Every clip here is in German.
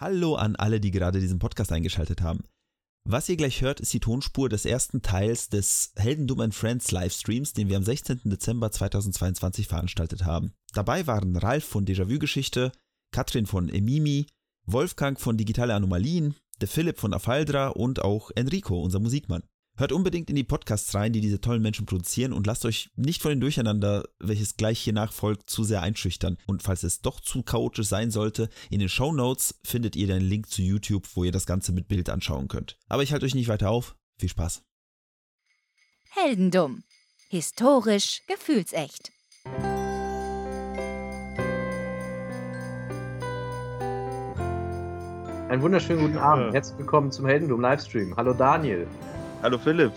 Hallo an alle, die gerade diesen Podcast eingeschaltet haben. Was ihr gleich hört, ist die Tonspur des ersten Teils des Heldendum and Friends Livestreams, den wir am 16. Dezember 2022 veranstaltet haben. Dabei waren Ralf von Déjà-vu Geschichte, Katrin von Emimi, Wolfgang von Digitale Anomalien, der Philipp von Afaldra und auch Enrico, unser Musikmann. Hört unbedingt in die Podcasts rein, die diese tollen Menschen produzieren und lasst euch nicht von dem Durcheinander, welches gleich hier nachfolgt, zu sehr einschüchtern. Und falls es doch zu chaotisch sein sollte, in den Show Notes findet ihr den Link zu YouTube, wo ihr das Ganze mit Bild anschauen könnt. Aber ich halte euch nicht weiter auf. Viel Spaß. Heldendum. Historisch, gefühlsecht. Einen wunderschönen guten Abend. Herzlich willkommen zum Heldendum Livestream. Hallo Daniel. Hallo Philipp.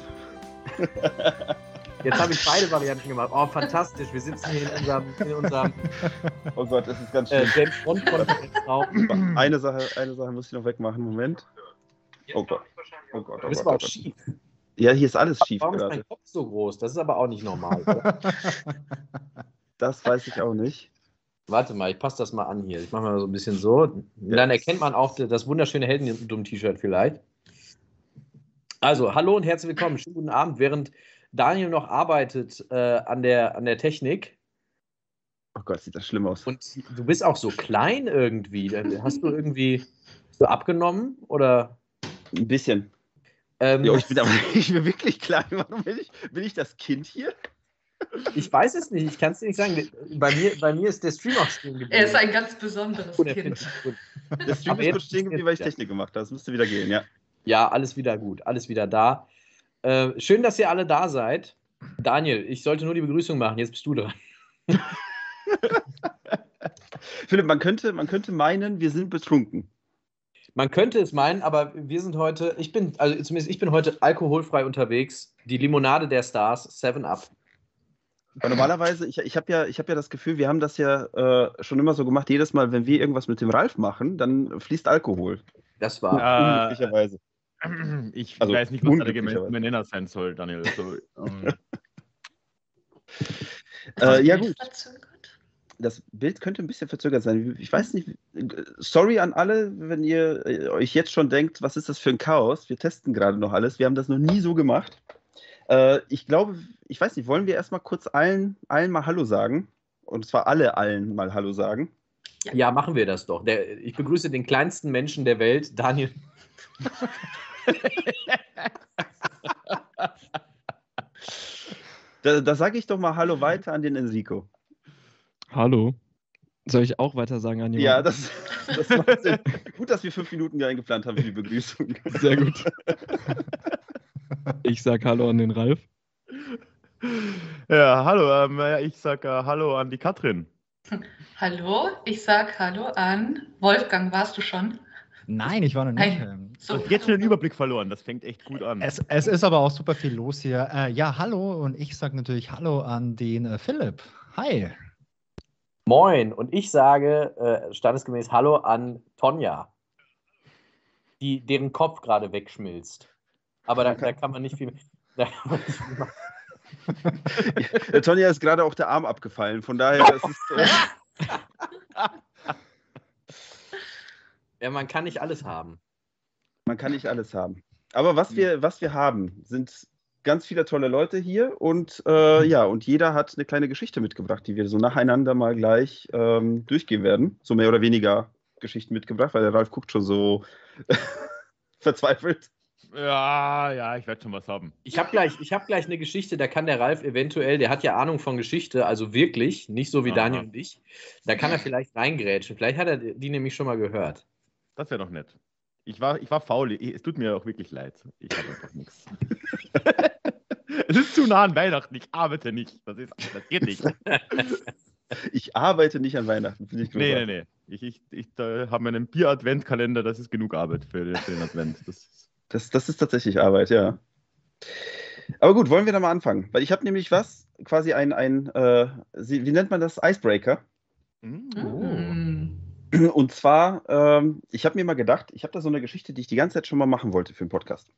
Jetzt habe ich beide Varianten gemacht. Oh, fantastisch. Wir sitzen hier in unserem, in unserem Oh Gott, das ist ganz äh, schön. Konferenzraum. Eine Sache, eine Sache muss ich noch wegmachen. Moment. Oh Gott. Oh Gott, oh Gott, aber oh auch Gott. schief. Ja, hier ist alles schief Warum ist gerade. dein Kopf so groß? Das ist aber auch nicht normal. Oder? Das weiß ich auch nicht. Warte mal, ich passe das mal an hier. Ich mache mal so ein bisschen so. Dann erkennt man auch das wunderschöne Heldendum-T-Shirt vielleicht. Also, hallo und herzlich willkommen. Schönen guten Abend. Während Daniel noch arbeitet äh, an, der, an der Technik Oh Gott, sieht das schlimm aus. und du bist auch so klein irgendwie. Dann Hast du irgendwie so abgenommen oder? Ein bisschen. Ähm, Ja, ich bin aber ich bin wirklich klein. Warum bin ich, bin ich das Kind hier? Ich weiß es nicht, ich kann es dir nicht sagen. Bei mir, bei mir ist der Stream auch stehen geblieben. Er ist ein ganz besonderes der Kind. Der Stream Aber ist kurz stehen geblieben, weil ich Technik gemacht habe. Das müsste wieder gehen, ja. Ja, alles wieder gut, alles wieder da. Äh, schön, dass ihr alle da seid. Daniel, ich sollte nur die Begrüßung machen, jetzt bist du dran. Philipp, man könnte, man könnte meinen, wir sind betrunken. Man könnte es meinen, aber wir sind heute, ich bin, also zumindest ich bin heute alkoholfrei unterwegs. Die Limonade der Stars, 7 Up. Weil normalerweise, ich, ich habe ja, ich hab ja das Gefühl, wir haben das ja äh, schon immer so gemacht, jedes Mal, wenn wir irgendwas mit dem Ralf machen, dann fließt Alkohol. Das war. Ja. Unglücklicherweise. Ich Also, weiß nicht, was da der gemeinsame Nenner sein soll, Daniel. Also, ähm, Äh, ja, gut. Das Bild könnte ein bisschen verzögert sein. Ich weiß nicht. Sorry an alle, wenn ihr äh, euch jetzt schon denkt, was ist das für ein Chaos? Wir testen gerade noch alles. Wir haben das noch nie so gemacht. Äh, ich glaube, ich weiß nicht, wollen wir erstmal kurz allen, allen mal Hallo sagen? Und zwar alle allen mal Hallo sagen. Ja, machen wir das doch. Der, ich begrüße den kleinsten Menschen der Welt, Daniel. Da, da sage ich doch mal Hallo weiter an den Enrico. Hallo. Soll ich auch weiter sagen an jemanden? Ja, das, das macht Sinn. Gut, dass wir fünf Minuten eingeplant haben für die Begrüßung. Sehr gut. Ich sag Hallo an den Ralf. ja, hallo, ähm, ich sag äh, Hallo an die Katrin. Hallo, ich sag Hallo an Wolfgang. Warst du schon? Nein, ich war noch nicht. Ähm, Du hast jetzt schon den Überblick verloren, das fängt echt gut an. Es, es ist aber auch super viel los hier. Äh, ja, hallo und ich sage natürlich Hallo an den äh, Philipp. Hi. Moin. Und ich sage äh, standesgemäß Hallo an Tonja, die, deren Kopf gerade wegschmilzt. Aber da, da kann man nicht viel. Da kann man nicht viel machen. Tonja ist gerade auch der Arm abgefallen. Von daher, das ist, äh, Ja, man kann nicht alles haben. man kann nicht alles haben. Aber was wir, was wir haben, sind ganz viele tolle Leute hier und äh, ja, und jeder hat eine kleine Geschichte mitgebracht, die wir so nacheinander mal gleich ähm, durchgehen werden. So mehr oder weniger Geschichten mitgebracht, weil der Ralf guckt schon so verzweifelt. Ja, ja, ich werde schon was haben. Ich habe gleich, ich hab gleich eine Geschichte, da kann der Ralf eventuell, der hat ja Ahnung von Geschichte, also wirklich, nicht so wie Aha. Daniel und ich. Da kann er vielleicht reingrätschen. Vielleicht hat er die nämlich schon mal gehört. Das wäre doch nett. Ich war, ich war faul, ich, es tut mir auch wirklich leid. Ich habe einfach nichts. Es ist zu nah an Weihnachten, ich arbeite nicht. Das, ist, das geht nicht. Ich arbeite nicht an Weihnachten, finde ich Nee, nee, nee. Ich, ich, ich habe meinen Bier-Advent-Kalender, das ist genug Arbeit für den, für den Advent. Das, Das, das ist tatsächlich Arbeit, ja. Aber gut, wollen wir da mal anfangen? Weil ich habe nämlich was, quasi ein, ein äh, wie nennt man das? Icebreaker. Mm. Und zwar, ähm, ich habe mir mal gedacht, ich habe da so eine Geschichte, die ich die ganze Zeit schon mal machen wollte für den Podcast.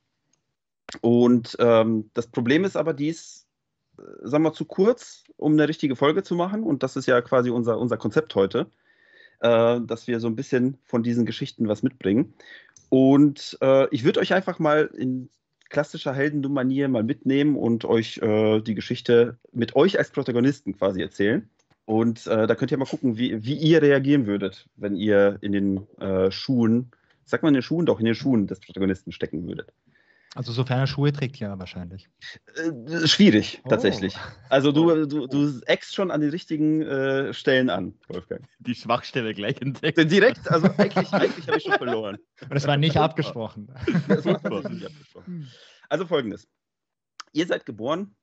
Und ähm, das Problem ist aber, die ist, äh, sagen wir mal, zu kurz, um eine richtige Folge zu machen. Und das ist ja quasi unser, unser Konzept heute. äh, dass wir so ein bisschen von diesen Geschichten was mitbringen. Und äh, ich würde euch einfach mal in klassischer Heldendum-Manier mal mitnehmen und euch äh, die Geschichte mit euch als Protagonisten quasi erzählen. Und äh, da könnt ihr mal gucken, wie, wie ihr reagieren würdet, wenn ihr in den äh, Schuhen, sagt man in den Schuhen, doch in den Schuhen des Protagonisten stecken würdet. Also sofern er Schuhe trägt, ja, wahrscheinlich. Äh, schwierig, Oh. tatsächlich. Also du, du, du eckst schon an die richtigen äh, Stellen an, Wolfgang. Die Schwachstelle gleich entdeckt. Direkt, also eigentlich, eigentlich habe ich schon verloren. Und das war nicht abgesprochen. Das war nicht abgesprochen. Also folgendes. Ihr seid geboren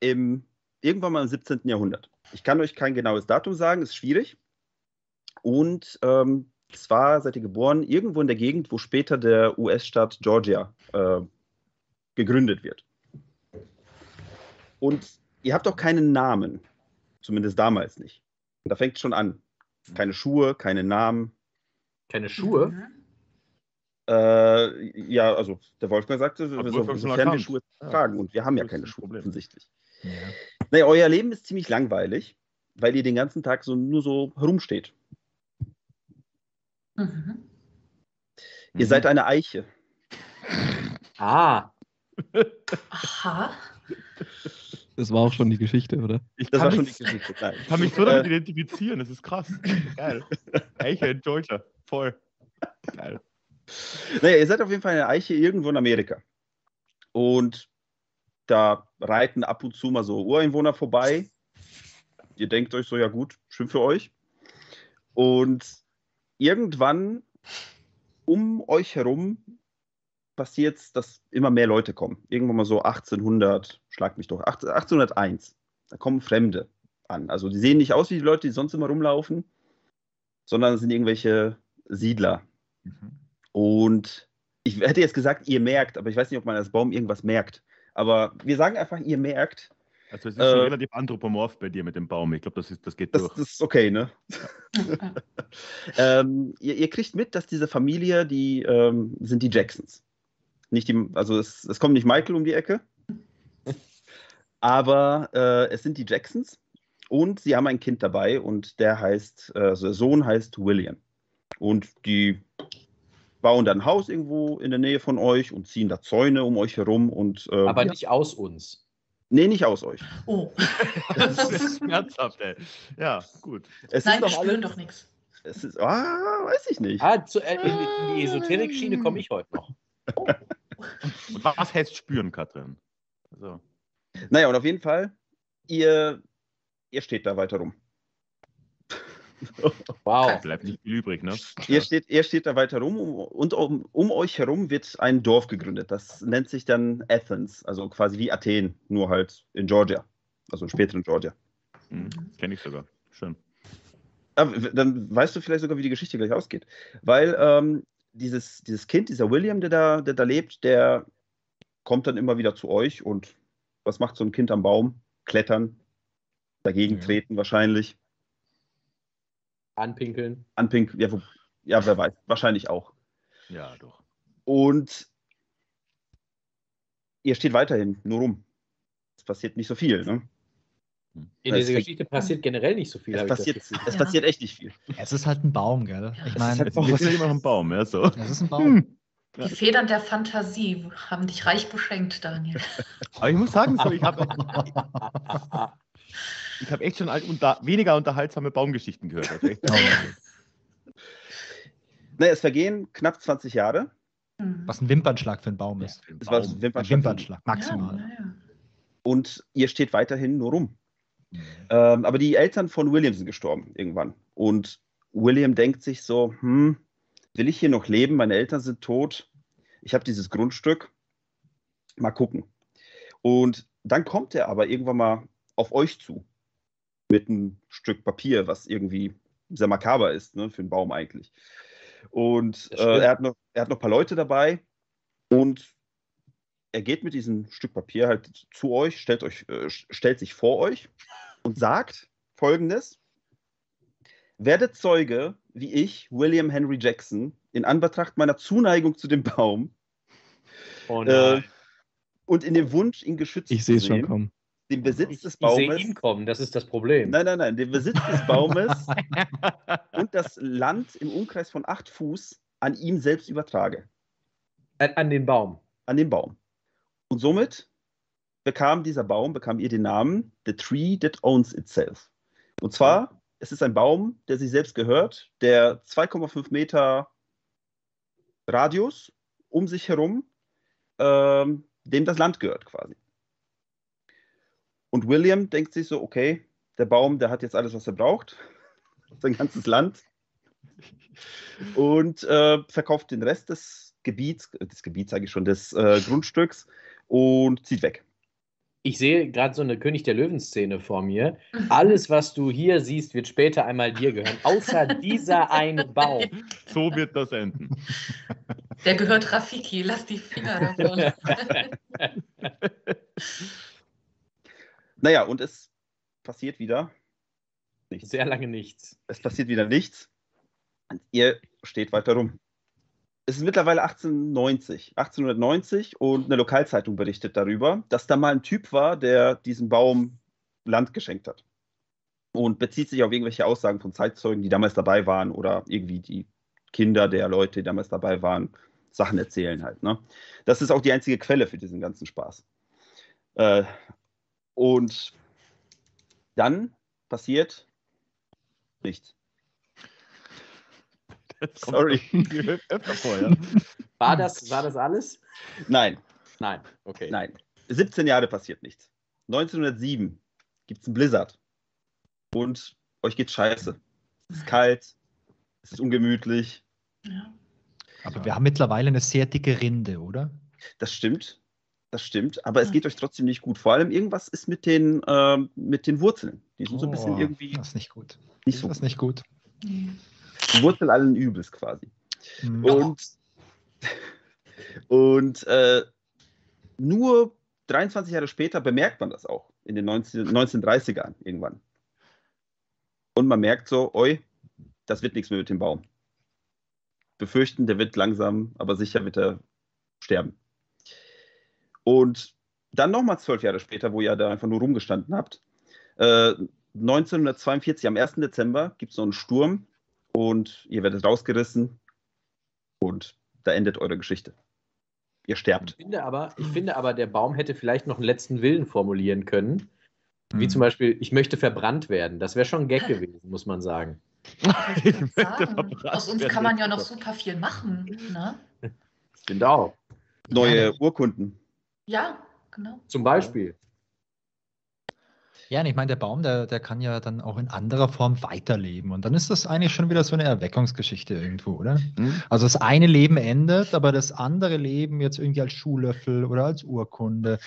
im, irgendwann mal im 17. Jahrhundert. Ich kann euch kein genaues Datum sagen, ist schwierig. Und ähm, zwar seid ihr geboren irgendwo in der Gegend, wo später der US-Staat Georgia äh, gegründet wird. Und ihr habt auch keinen Namen. Zumindest damals nicht. Und da fängt es schon an. Keine Schuhe, keine Namen. Keine Schuhe? Mhm. Äh, ja, also der Wolfgang sagte, Hat so, Wolfgang schon sofern wir erkannt. Schuhe Ja. tragen. Und wir haben ja keine Schuhe, Problem. offensichtlich. Ja. Naja, euer Leben ist ziemlich langweilig, weil ihr den ganzen Tag so nur so herumsteht. Mhm. Ihr seid eine Eiche. Ah, Aha. Das war auch schon die Geschichte, oder? Ich Das kann war schon mich, die Geschichte. Nein. Ich kann mich so damit Äh, identifizieren, das ist krass. Geil. Eiche in Georgia. Voll. Geil. Naja, ihr seid auf jeden Fall eine Eiche irgendwo in Amerika. Und da reiten ab und zu mal so Ureinwohner vorbei. Ihr denkt euch so, ja gut, schön für euch. Und irgendwann um euch herum passiert es, dass immer mehr Leute kommen. Irgendwann mal so 1800, schlag mich doch, 18- 1801. Da kommen Fremde an. Also die sehen nicht aus wie die Leute, die sonst immer rumlaufen, sondern es sind irgendwelche Siedler. Mhm. Und ich hätte jetzt gesagt, ihr merkt, aber ich weiß nicht, ob man als Baum irgendwas merkt. Aber wir sagen einfach, ihr merkt. Also es ist schon Äh, relativ anthropomorph bei dir mit dem Baum. Ich glaube, das, ist- das geht Das, durch. das ist okay, ne? Ähm, ihr, ihr kriegt mit, dass diese Familie, die ähm, sind die Jacksons. Nicht die, also es, es kommt nicht Michael um die Ecke, aber äh, es sind die Jacksons und sie haben ein Kind dabei und der heißt, äh, also der Sohn heißt William. Und die bauen dann ein Haus irgendwo in der Nähe von euch und ziehen da Zäune um euch herum und äh, aber ja. nicht aus uns. nee, nicht aus euch. Oh. Das ist schmerzhaft, ey. Ja, gut. Es Nein, wir ist doch spüren alles, doch nichts. Es ist, ah, weiß ich nicht. Ah, zu, äh, in, die Esoterik-Schiene komme ich heute noch. Und was heißt spüren, Katrin? Also, Naja, und auf jeden Fall, ihr, ihr steht da weiter rum. Wow. bleibt nicht viel übrig, ne? Ihr steht, ihr steht da weiter rum und um, um euch herum wird ein Dorf gegründet. Das nennt sich dann Athens, also quasi wie Athen, nur halt in Georgia, also später in Georgia. Mhm. Kenne ich sogar. Schön. Aber w- dann weißt du vielleicht sogar, wie die Geschichte gleich ausgeht. Weil ähm, dieses, dieses Kind, dieser William, der da, der da lebt, der kommt dann immer wieder zu euch und was macht so ein Kind am Baum? Klettern, dagegen Ja. treten wahrscheinlich, Anpinkeln. anpinkeln, ja, wo, ja, wer weiß, wahrscheinlich auch. Ja, doch. Und ihr steht weiterhin nur rum. Es passiert nicht so viel. Ne? In Es dieser Geschichte passiert generell nicht so viel. Es, passiert, es Ja. passiert echt nicht viel. Es ist halt ein Baum, gell? Ich Das meine, ist halt sind ja immer noch ein Baum, ja, so. es ist ein Baum. Hm. Die Federn der Fantasie haben dich reich beschenkt, Daniel. Aber ich muss sagen, so, ich habe ich hab echt schon alt unter, weniger unterhaltsame Baumgeschichten gehört. Also echt, Ne, es vergehen knapp 20 Jahre. Mhm. Was ein Wimpernschlag für ein Baum ist. Es war Baum. ein Ein Wimpernschlag. Wimpernschlag, maximal. Ja, ja. Und ihr steht weiterhin nur rum. Mhm. Ähm, aber die Eltern von William sind gestorben irgendwann. Und William denkt sich so, hm, will ich hier noch leben? Meine Eltern sind tot. Ich habe dieses Grundstück. Mal gucken. Und dann kommt er aber irgendwann mal auf euch zu. Mit einem Stück Papier, was irgendwie sehr makaber ist, ne, für einen Baum eigentlich. Und äh, er, hat noch, er hat noch ein paar Leute dabei. Und er geht mit diesem Stück Papier halt zu euch, stellt, euch, äh, stellt sich vor euch und sagt folgendes: Werdet Zeuge, wie ich, William Henry Jackson, in Anbetracht meiner Zuneigung zu dem Baum Oh äh, und in dem Wunsch, ihn geschützt Ich zu sehe es schon sehen, kommen. Den Besitz des ich sehe Baumes. ihn kommen, das ist das Problem. Nein, nein, nein, den Besitz des Baumes und das Land im Umkreis von acht Fuß an ihm selbst übertrage. An, an den Baum. An den Baum. Und somit bekam dieser Baum, bekam ihr den Namen The Tree That Owns Itself. Und zwar, es ist ein Baum, der sich selbst gehört, der 2,5 Meter Radius um sich herum, ähm, dem das Land gehört quasi. Und William denkt sich so, okay, der Baum, der hat jetzt alles, was er braucht, sein ganzes Land, und äh, verkauft den Rest des Gebiets, äh, des Gebiets sage ich schon, des äh, Grundstücks und zieht weg. Ich sehe gerade so eine König der Löwen-Szene vor mir. Alles, was du hier siehst, wird später einmal dir gehören, außer dieser eine Baum. So wird das enden. Der gehört Rafiki, lass die Finger davon. Naja, und es passiert wieder nichts. Sehr lange nichts. Es passiert wieder nichts. Und ihr steht weiter rum. Es ist mittlerweile 1890, 1890 und eine Lokalzeitung berichtet darüber, dass da mal ein Typ war, der diesem Baum Land geschenkt hat. Und bezieht sich auf irgendwelche Aussagen von Zeitzeugen, die damals dabei waren oder irgendwie die Kinder der Leute, die damals dabei waren, Sachen erzählen halt. Ne? Das ist auch die einzige Quelle für diesen ganzen Spaß. Äh, und dann passiert nichts. Sorry. War das, war das alles? Nein, Nein. Okay. nein. 17 Jahre passiert nichts. 1907 gibt es einen Blizzard. Und euch geht scheiße. Es ist kalt, es ist ungemütlich. Ja. Aber wir haben mittlerweile eine sehr dicke Rinde, oder? Das stimmt. Das stimmt. Aber es geht euch trotzdem nicht gut. Vor allem irgendwas ist mit den, ähm, mit den Wurzeln. Die sind so ein bisschen Oh, irgendwie Das ist nicht gut. nicht so Das ist nicht gut. Die Wurzel allen Übels quasi. Hm. Und, und äh, nur 23 Jahre später bemerkt man das auch, in den 19, 1930ern irgendwann. Und man merkt so, oi, das wird nichts mehr mit dem Baum. Befürchten, der wird langsam, aber sicher wird er sterben. Und dann nochmal zwölf Jahre später, wo ihr da einfach nur rumgestanden habt, äh, 1942, am 1. Dezember, gibt es so einen Sturm und ihr werdet rausgerissen und da endet eure Geschichte. Ihr sterbt. Ich finde, aber, ich finde aber, der Baum hätte vielleicht noch einen letzten Willen formulieren können. Wie Hm. zum Beispiel, ich möchte verbrannt werden. Das wäre schon ein Gag gewesen, muss man sagen. Ich Ich Aus uns kann man ja noch super viel machen. Ne? Ich finde auch. Neue Urkunden. Ja, genau. Zum Beispiel. Ja, und ich meine, der Baum, der, der kann ja dann auch in anderer Form weiterleben. Und dann ist das eigentlich schon wieder so eine Erweckungsgeschichte irgendwo, oder? Hm? Also das eine Leben endet, aber das andere Leben jetzt irgendwie als Schuhlöffel oder als Urkunde,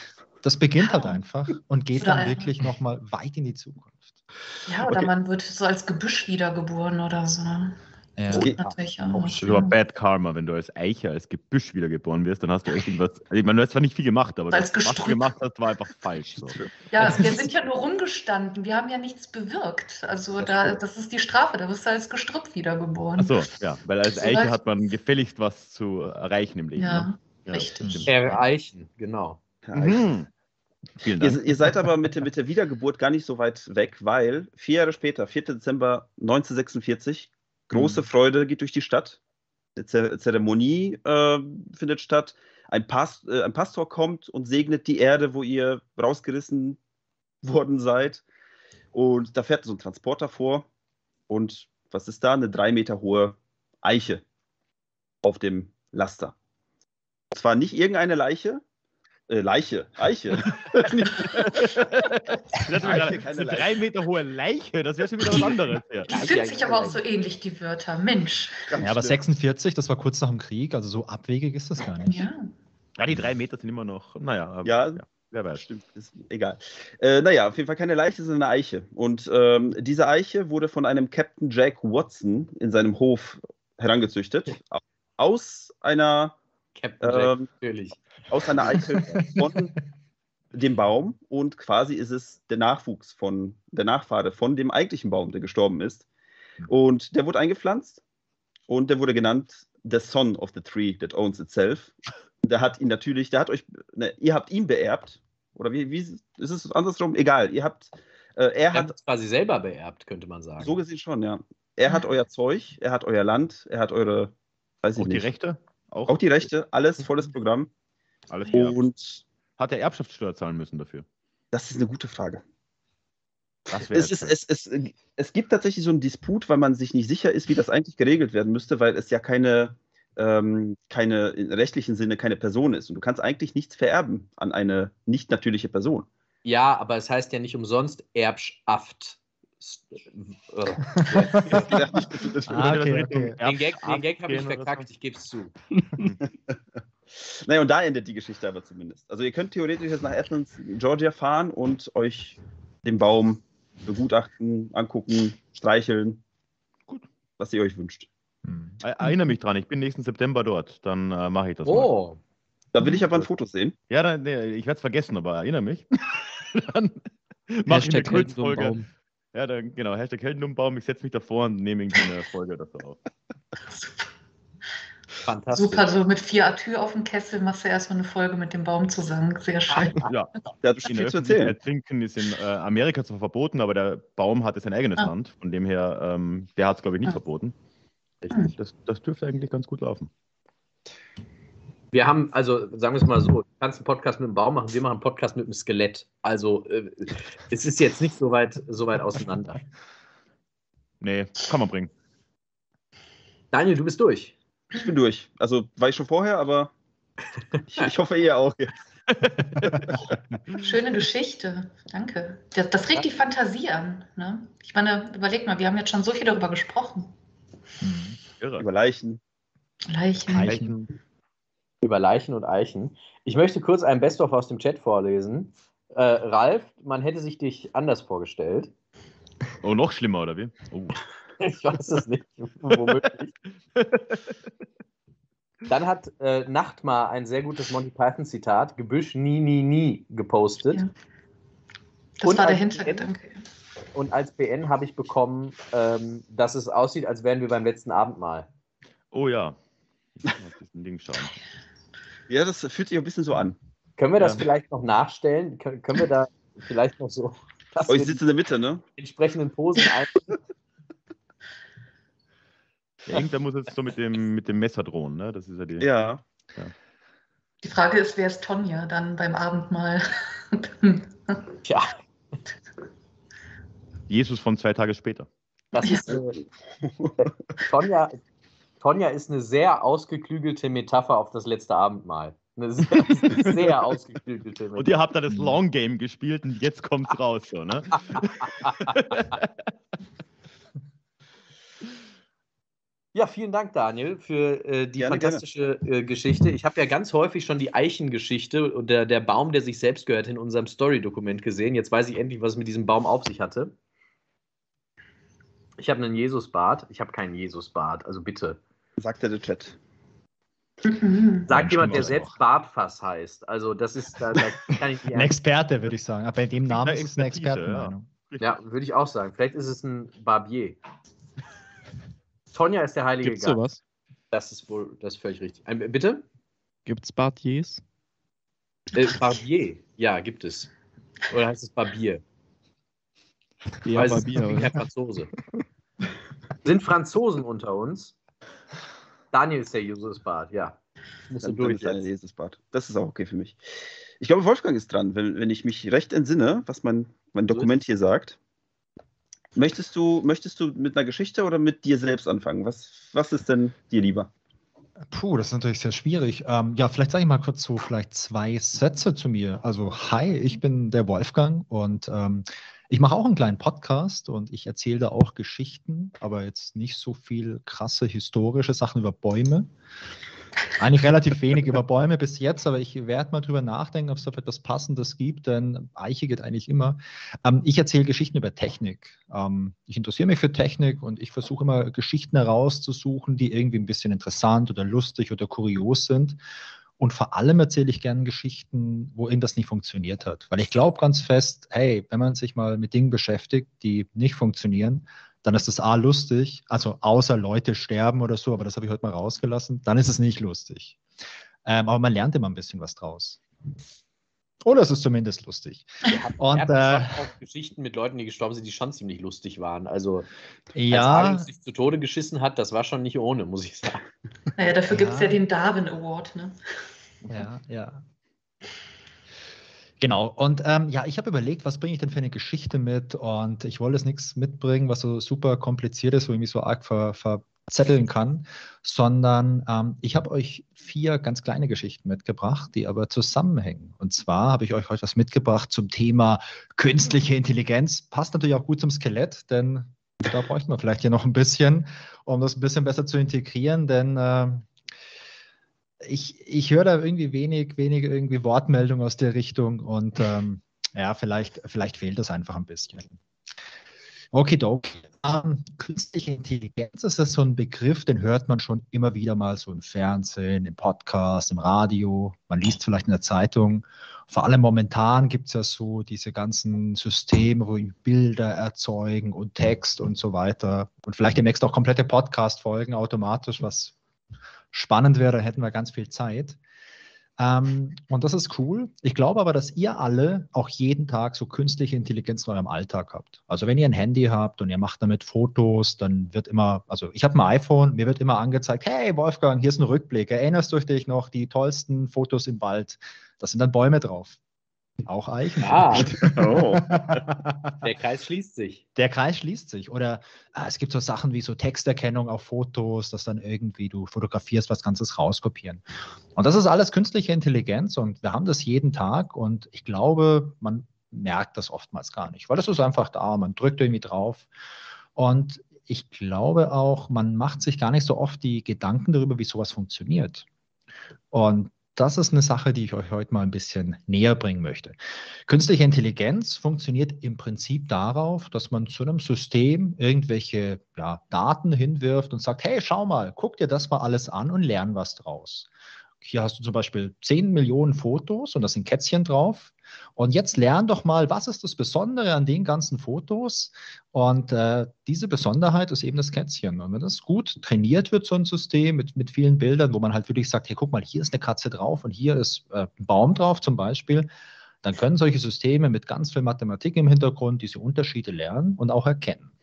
das beginnt halt einfach und geht Oder dann wirklich nochmal weit in die Zukunft. Ja, oder Okay. man wird so als Gebüsch wiedergeboren oder so. Ja. Das geht natürlich auch. Das ist aber Bad Karma, wenn du als Eiche, als Gebüsch wiedergeboren wirst, dann hast du echt irgendwas. Also ich meine, du hast zwar nicht viel gemacht, aber das, was du gemacht hast, war einfach falsch. So. Ja, wir sind ja nur rumgestanden. Wir haben ja nichts bewirkt. Also da, das ist die Strafe. Da wirst du als Gestrüpp wiedergeboren. Achso, ja, weil als So Eiche läuft- hat man gefälligst was zu erreichen im Leben. Ja, ne? Ja, richtig. Erreichen, genau. Mhm. Vielen Dank. Ihr, ihr seid aber mit der, mit der Wiedergeburt gar nicht so weit weg, weil vier Jahre später, 4. Dezember 1946, große Mhm. Freude geht durch die Stadt. Eine Zer Zeremonie äh, findet statt. Ein, Pas äh, ein Pastor kommt und segnet die Erde, wo ihr rausgerissen worden seid. Und da fährt so ein Transporter vor. Und was ist da? Eine drei Meter hohe Eiche auf dem Laster. Und zwar nicht irgendeine Leiche, äh, Leiche, Eiche. Das ist Leiche, eine Leiche. drei Meter hohe Leiche, das wäre schon wieder was anderes. Ja. Die sind sich aber auch so ähnlich, die Wörter. Mensch. Ja, aber 46, das war kurz nach dem Krieg, also so abwegig ist das gar nicht. Ja. ja, die drei Meter sind immer noch, naja, aber, Ja. wer weiß. Stimmt, ist egal. Äh, naja, auf jeden Fall keine Leiche, sondern eine Eiche. Und ähm, diese Eiche wurde von einem Captain Jack Watson in seinem Hof herangezüchtet. Aus einer, Captain Jack, Ähm, natürlich. aus einer Eiche von dem Baum. Und quasi ist es der Nachwuchs von, der Nachfahre von dem eigentlichen Baum, der gestorben ist. Und der wurde eingepflanzt und der wurde genannt The Son of the Tree that owns itself. Der hat ihn natürlich, der hat euch, ne, ihr habt ihn beerbt Oder wie, wie ist es andersrum? Egal, ihr habt, äh, er Er hat es quasi selber beerbt, könnte man sagen. so gesehen schon, ja. Er hat euer Zeug, er hat euer Land, er hat eure, weiß ich Auch die nicht. Rechte? Auch, Auch die Rechte, alles volles Programm. Alles hier. Und Hat er Erbschaftssteuer zahlen müssen dafür? das ist eine gute Frage. Es, ist, es, es, es gibt tatsächlich so einen Disput, weil man sich nicht sicher ist, wie das eigentlich geregelt werden müsste, weil es ja keine, ähm, keine im rechtlichen Sinne keine Person ist. Und du kannst eigentlich nichts vererben an eine nicht natürliche Person. Ja, aber es heißt ja nicht umsonst Erbschaft. Äh, Ah. Den Gag, den Gag habe ich verkackt, ich gebe es zu. Naja, und da endet die Geschichte aber zumindest. Also ihr könnt theoretisch jetzt nach Athens, Georgia fahren und euch den Baum begutachten, angucken, streicheln. Gut. Was ihr euch wünscht. Hm. Erinnere mich dran, ich bin nächsten September dort. Dann äh, mache ich das mal. Oh, Da will ich aber ein Foto sehen. Ja, dann, nee, ich werde es vergessen, aber erinnere mich. dann mache ich eine. Heldenbaum. Ja, dann, genau, Hashtag Heldenumbaum. Ich setze mich davor und nehme irgendwie eine Folge dazu auf. fantastisch. Super, so mit vier Atür auf dem Kessel machst du erstmal eine Folge mit dem Baum zusammen. Sehr schön. Ja, Der hat viel zu erzählen. Trinken ist in äh, Amerika zwar verboten, aber der Baum hatte sein eigenes Ah. Land. Von dem her, ähm, der hat es, glaube ich, nicht Ah. verboten. Richtig. Das, das dürfte eigentlich ganz gut laufen. Wir haben, also sagen wir es mal so, du kannst einen Podcast mit dem Baum machen, wir machen einen Podcast mit dem Skelett. Also äh, es ist jetzt nicht so weit, so weit auseinander. Nee, kann man bringen. Daniel, du bist durch. Ich bin durch. Also war ich schon vorher, aber ich, ich hoffe ihr auch jetzt. Schöne Geschichte. Danke. Das, das regt die Fantasie an. Ne? Ich meine, überleg mal, wir haben jetzt schon so viel darüber gesprochen. Hm. Irre. Über Leichen. Leichen. Eichen. Über Leichen und Eichen. Ich möchte kurz ein Best-of aus dem Chat vorlesen. Äh, Ralf, man hätte sich dich anders vorgestellt. Oh, noch schlimmer, oder wie? Oh. Ich weiß es nicht. Womöglich. Dann hat äh, Nachtmar ein sehr gutes Monty Python-Zitat, Gebüsch nie, nie, nie, gepostet. Ja. Das Und war der als Hintergedanke. Und als BN habe ich bekommen, ähm, dass es aussieht, als wären wir beim letzten Abendmahl. oh ja. Ich muss mal auf diesen Ding schauen. Ja, das fühlt sich ein bisschen so an. Können wir das Ja. vielleicht noch nachstellen? Können, können wir da vielleicht noch so Oh, ich wir sitze in der Mitte, ne? die entsprechenden Posen ein Ja, irgendwer muss jetzt so mit dem, mit dem Messer drohen, ne? Das ist ja die. Ja. Die Frage ist, wer ist Tonja dann beim Abendmahl? Tja, Jesus von zwei Tage später. das ist äh, Tonja, Tonja ist eine sehr ausgeklügelte Metapher auf das letzte Abendmahl. Eine sehr, sehr ausgeklügelte Und ihr habt da das Long Game gespielt und jetzt kommt's raus, so, ne? Ja, vielen Dank, Daniel, für äh, die Gerne, fantastische Äh, Geschichte. Ich habe ja ganz häufig schon die Eichengeschichte und der, der Baum, der sich selbst gehört, in unserem Story-Dokument gesehen. Jetzt weiß ich endlich, was es mit diesem Baum auf sich hatte. Ich habe einen Jesusbart. Ich habe keinen Jesusbart, also bitte. Sagt ja der Chat. Mhm. Sagt jemand, der selbst. Bartfass heißt. Also das ist, da, da kann ich nicht Ein Experte, würde ich sagen. Aber bei dem Namen ist es eine Expertenmeinung. Ja, würde ich auch sagen. Vielleicht ist es ein Barbier. Tonja ist der heilige Gibt's Geist. sowas? Das ist wohl, das ist völlig richtig. Ein, bitte? Gibt's Bartiers? Äh, Barbier, ja, gibt es. Oder heißt es Barbier? Ja, Weiß es Barbier, nicht, ich bin kein? Franzose. Sind Franzosen unter uns? Daniel ist der Jesusbart, ja. Musst du Dann, dann durch ist eine jetzt. Jesusbart. Das ist auch okay für mich. Ich glaube, Wolfgang ist dran, wenn, wenn ich mich recht entsinne, was mein, mein Dokument hier sagt. Möchtest du, möchtest du mit einer Geschichte oder mit dir selbst anfangen? Was, was ist denn dir lieber? Puh, das ist natürlich sehr schwierig. Ähm, ja, vielleicht sage ich mal kurz so vielleicht zwei Sätze zu mir. Also, hi, ich bin der Wolfgang und ähm, ich mache auch einen kleinen Podcast und ich erzähle da auch Geschichten, aber jetzt nicht so viel krasse historische Sachen über Bäume. Eigentlich relativ wenig über Bäume bis jetzt, aber ich werde mal drüber nachdenken, ob es da etwas Passendes gibt, denn Eiche geht eigentlich immer. Ähm, ich erzähle Geschichten über Technik. Ähm, ich interessiere mich für Technik und ich versuche immer Geschichten herauszusuchen, die irgendwie ein bisschen interessant oder lustig oder kurios sind. Und vor allem erzähle ich gerne Geschichten, wo irgendwas nicht funktioniert hat. Weil ich glaube ganz fest, hey, wenn man sich mal mit Dingen beschäftigt, die nicht funktionieren, dann ist das A lustig, also außer Leute sterben oder so, aber das habe ich heute mal rausgelassen, dann ist es nicht lustig. Ähm, aber man lernt immer ein bisschen was draus. Oder es ist zumindest lustig. Wir hatten, Und, wir hatten äh, auch Geschichten mit Leuten, die gestorben sind, die schon ziemlich lustig waren. Also, als Ja, Adolf sich zu Tode geschissen hat, das war schon nicht ohne, muss ich sagen. Naja, dafür gibt es Ja. ja den Darwin Award. Ne? ja, ja. Genau, und ähm, ja, ich habe überlegt, was bringe ich denn für eine Geschichte mit? Und ich wollte jetzt nichts mitbringen, was so super kompliziert ist, wo ich mich so arg ver, verzetteln kann, sondern ähm, ich habe euch vier ganz kleine Geschichten mitgebracht, die aber zusammenhängen. Und zwar habe ich euch heute was mitgebracht zum Thema künstliche Intelligenz. Passt natürlich auch gut zum Skelett, denn da bräuchten wir vielleicht hier noch ein bisschen, um das ein bisschen besser zu integrieren, denn ähm, ich, ich höre da irgendwie wenig, wenig irgendwie Wortmeldung aus der Richtung und ähm, ja, vielleicht, vielleicht fehlt das einfach ein bisschen. Okidoki. Ähm, künstliche Intelligenz ist das so ein Begriff, den hört man schon immer wieder mal so im Fernsehen, im Podcast, im Radio, man liest vielleicht in der Zeitung. Vor allem momentan gibt es ja so diese ganzen Systeme, wo Bilder erzeugen und Text und so weiter. Und vielleicht demnächst auch komplette Podcast-Folgen automatisch, was spannend wäre, dann hätten wir ganz viel Zeit. Ähm, und das ist cool. Ich glaube aber, dass ihr alle auch jeden Tag so künstliche Intelligenz in eurem Alltag habt. Also wenn ihr ein Handy habt und ihr macht damit Fotos, dann wird immer, also ich habe ein iPhone, mir wird immer angezeigt, hey Wolfgang, hier ist ein Rückblick. Erinnerst du dich noch die tollsten Fotos im Wald? Da sind dann Bäume drauf. Auch Eichen. Ah. Oh. Der Kreis schließt sich. Der Kreis schließt sich. Oder ah, es gibt so Sachen wie so Texterkennung auf Fotos, dass dann irgendwie du fotografierst, was Ganzes rauskopieren. Und das ist alles künstliche Intelligenz und wir haben das jeden Tag und ich glaube, man merkt das oftmals gar nicht, weil das ist einfach da, man drückt irgendwie drauf. Und ich glaube auch, man macht sich gar nicht so oft die Gedanken darüber, wie sowas funktioniert. Und das ist eine Sache, die ich euch heute mal ein bisschen näher bringen möchte. Künstliche Intelligenz funktioniert im Prinzip darauf, dass man zu einem System irgendwelche ja, Daten hinwirft und sagt, hey, schau mal, guck dir das mal alles an und lern was draus. Hier hast du zum Beispiel 10 Millionen Fotos und da sind Kätzchen drauf. Und jetzt lern doch mal, was ist das Besondere an den ganzen Fotos? Und äh, diese Besonderheit ist eben das Kätzchen. Und wenn das gut trainiert wird, so ein System mit, mit vielen Bildern, wo man halt wirklich sagt, hey, guck mal, hier ist eine Katze drauf und hier ist äh, ein Baum drauf zum Beispiel, dann können solche Systeme mit ganz viel Mathematik im Hintergrund diese Unterschiede lernen und auch erkennen.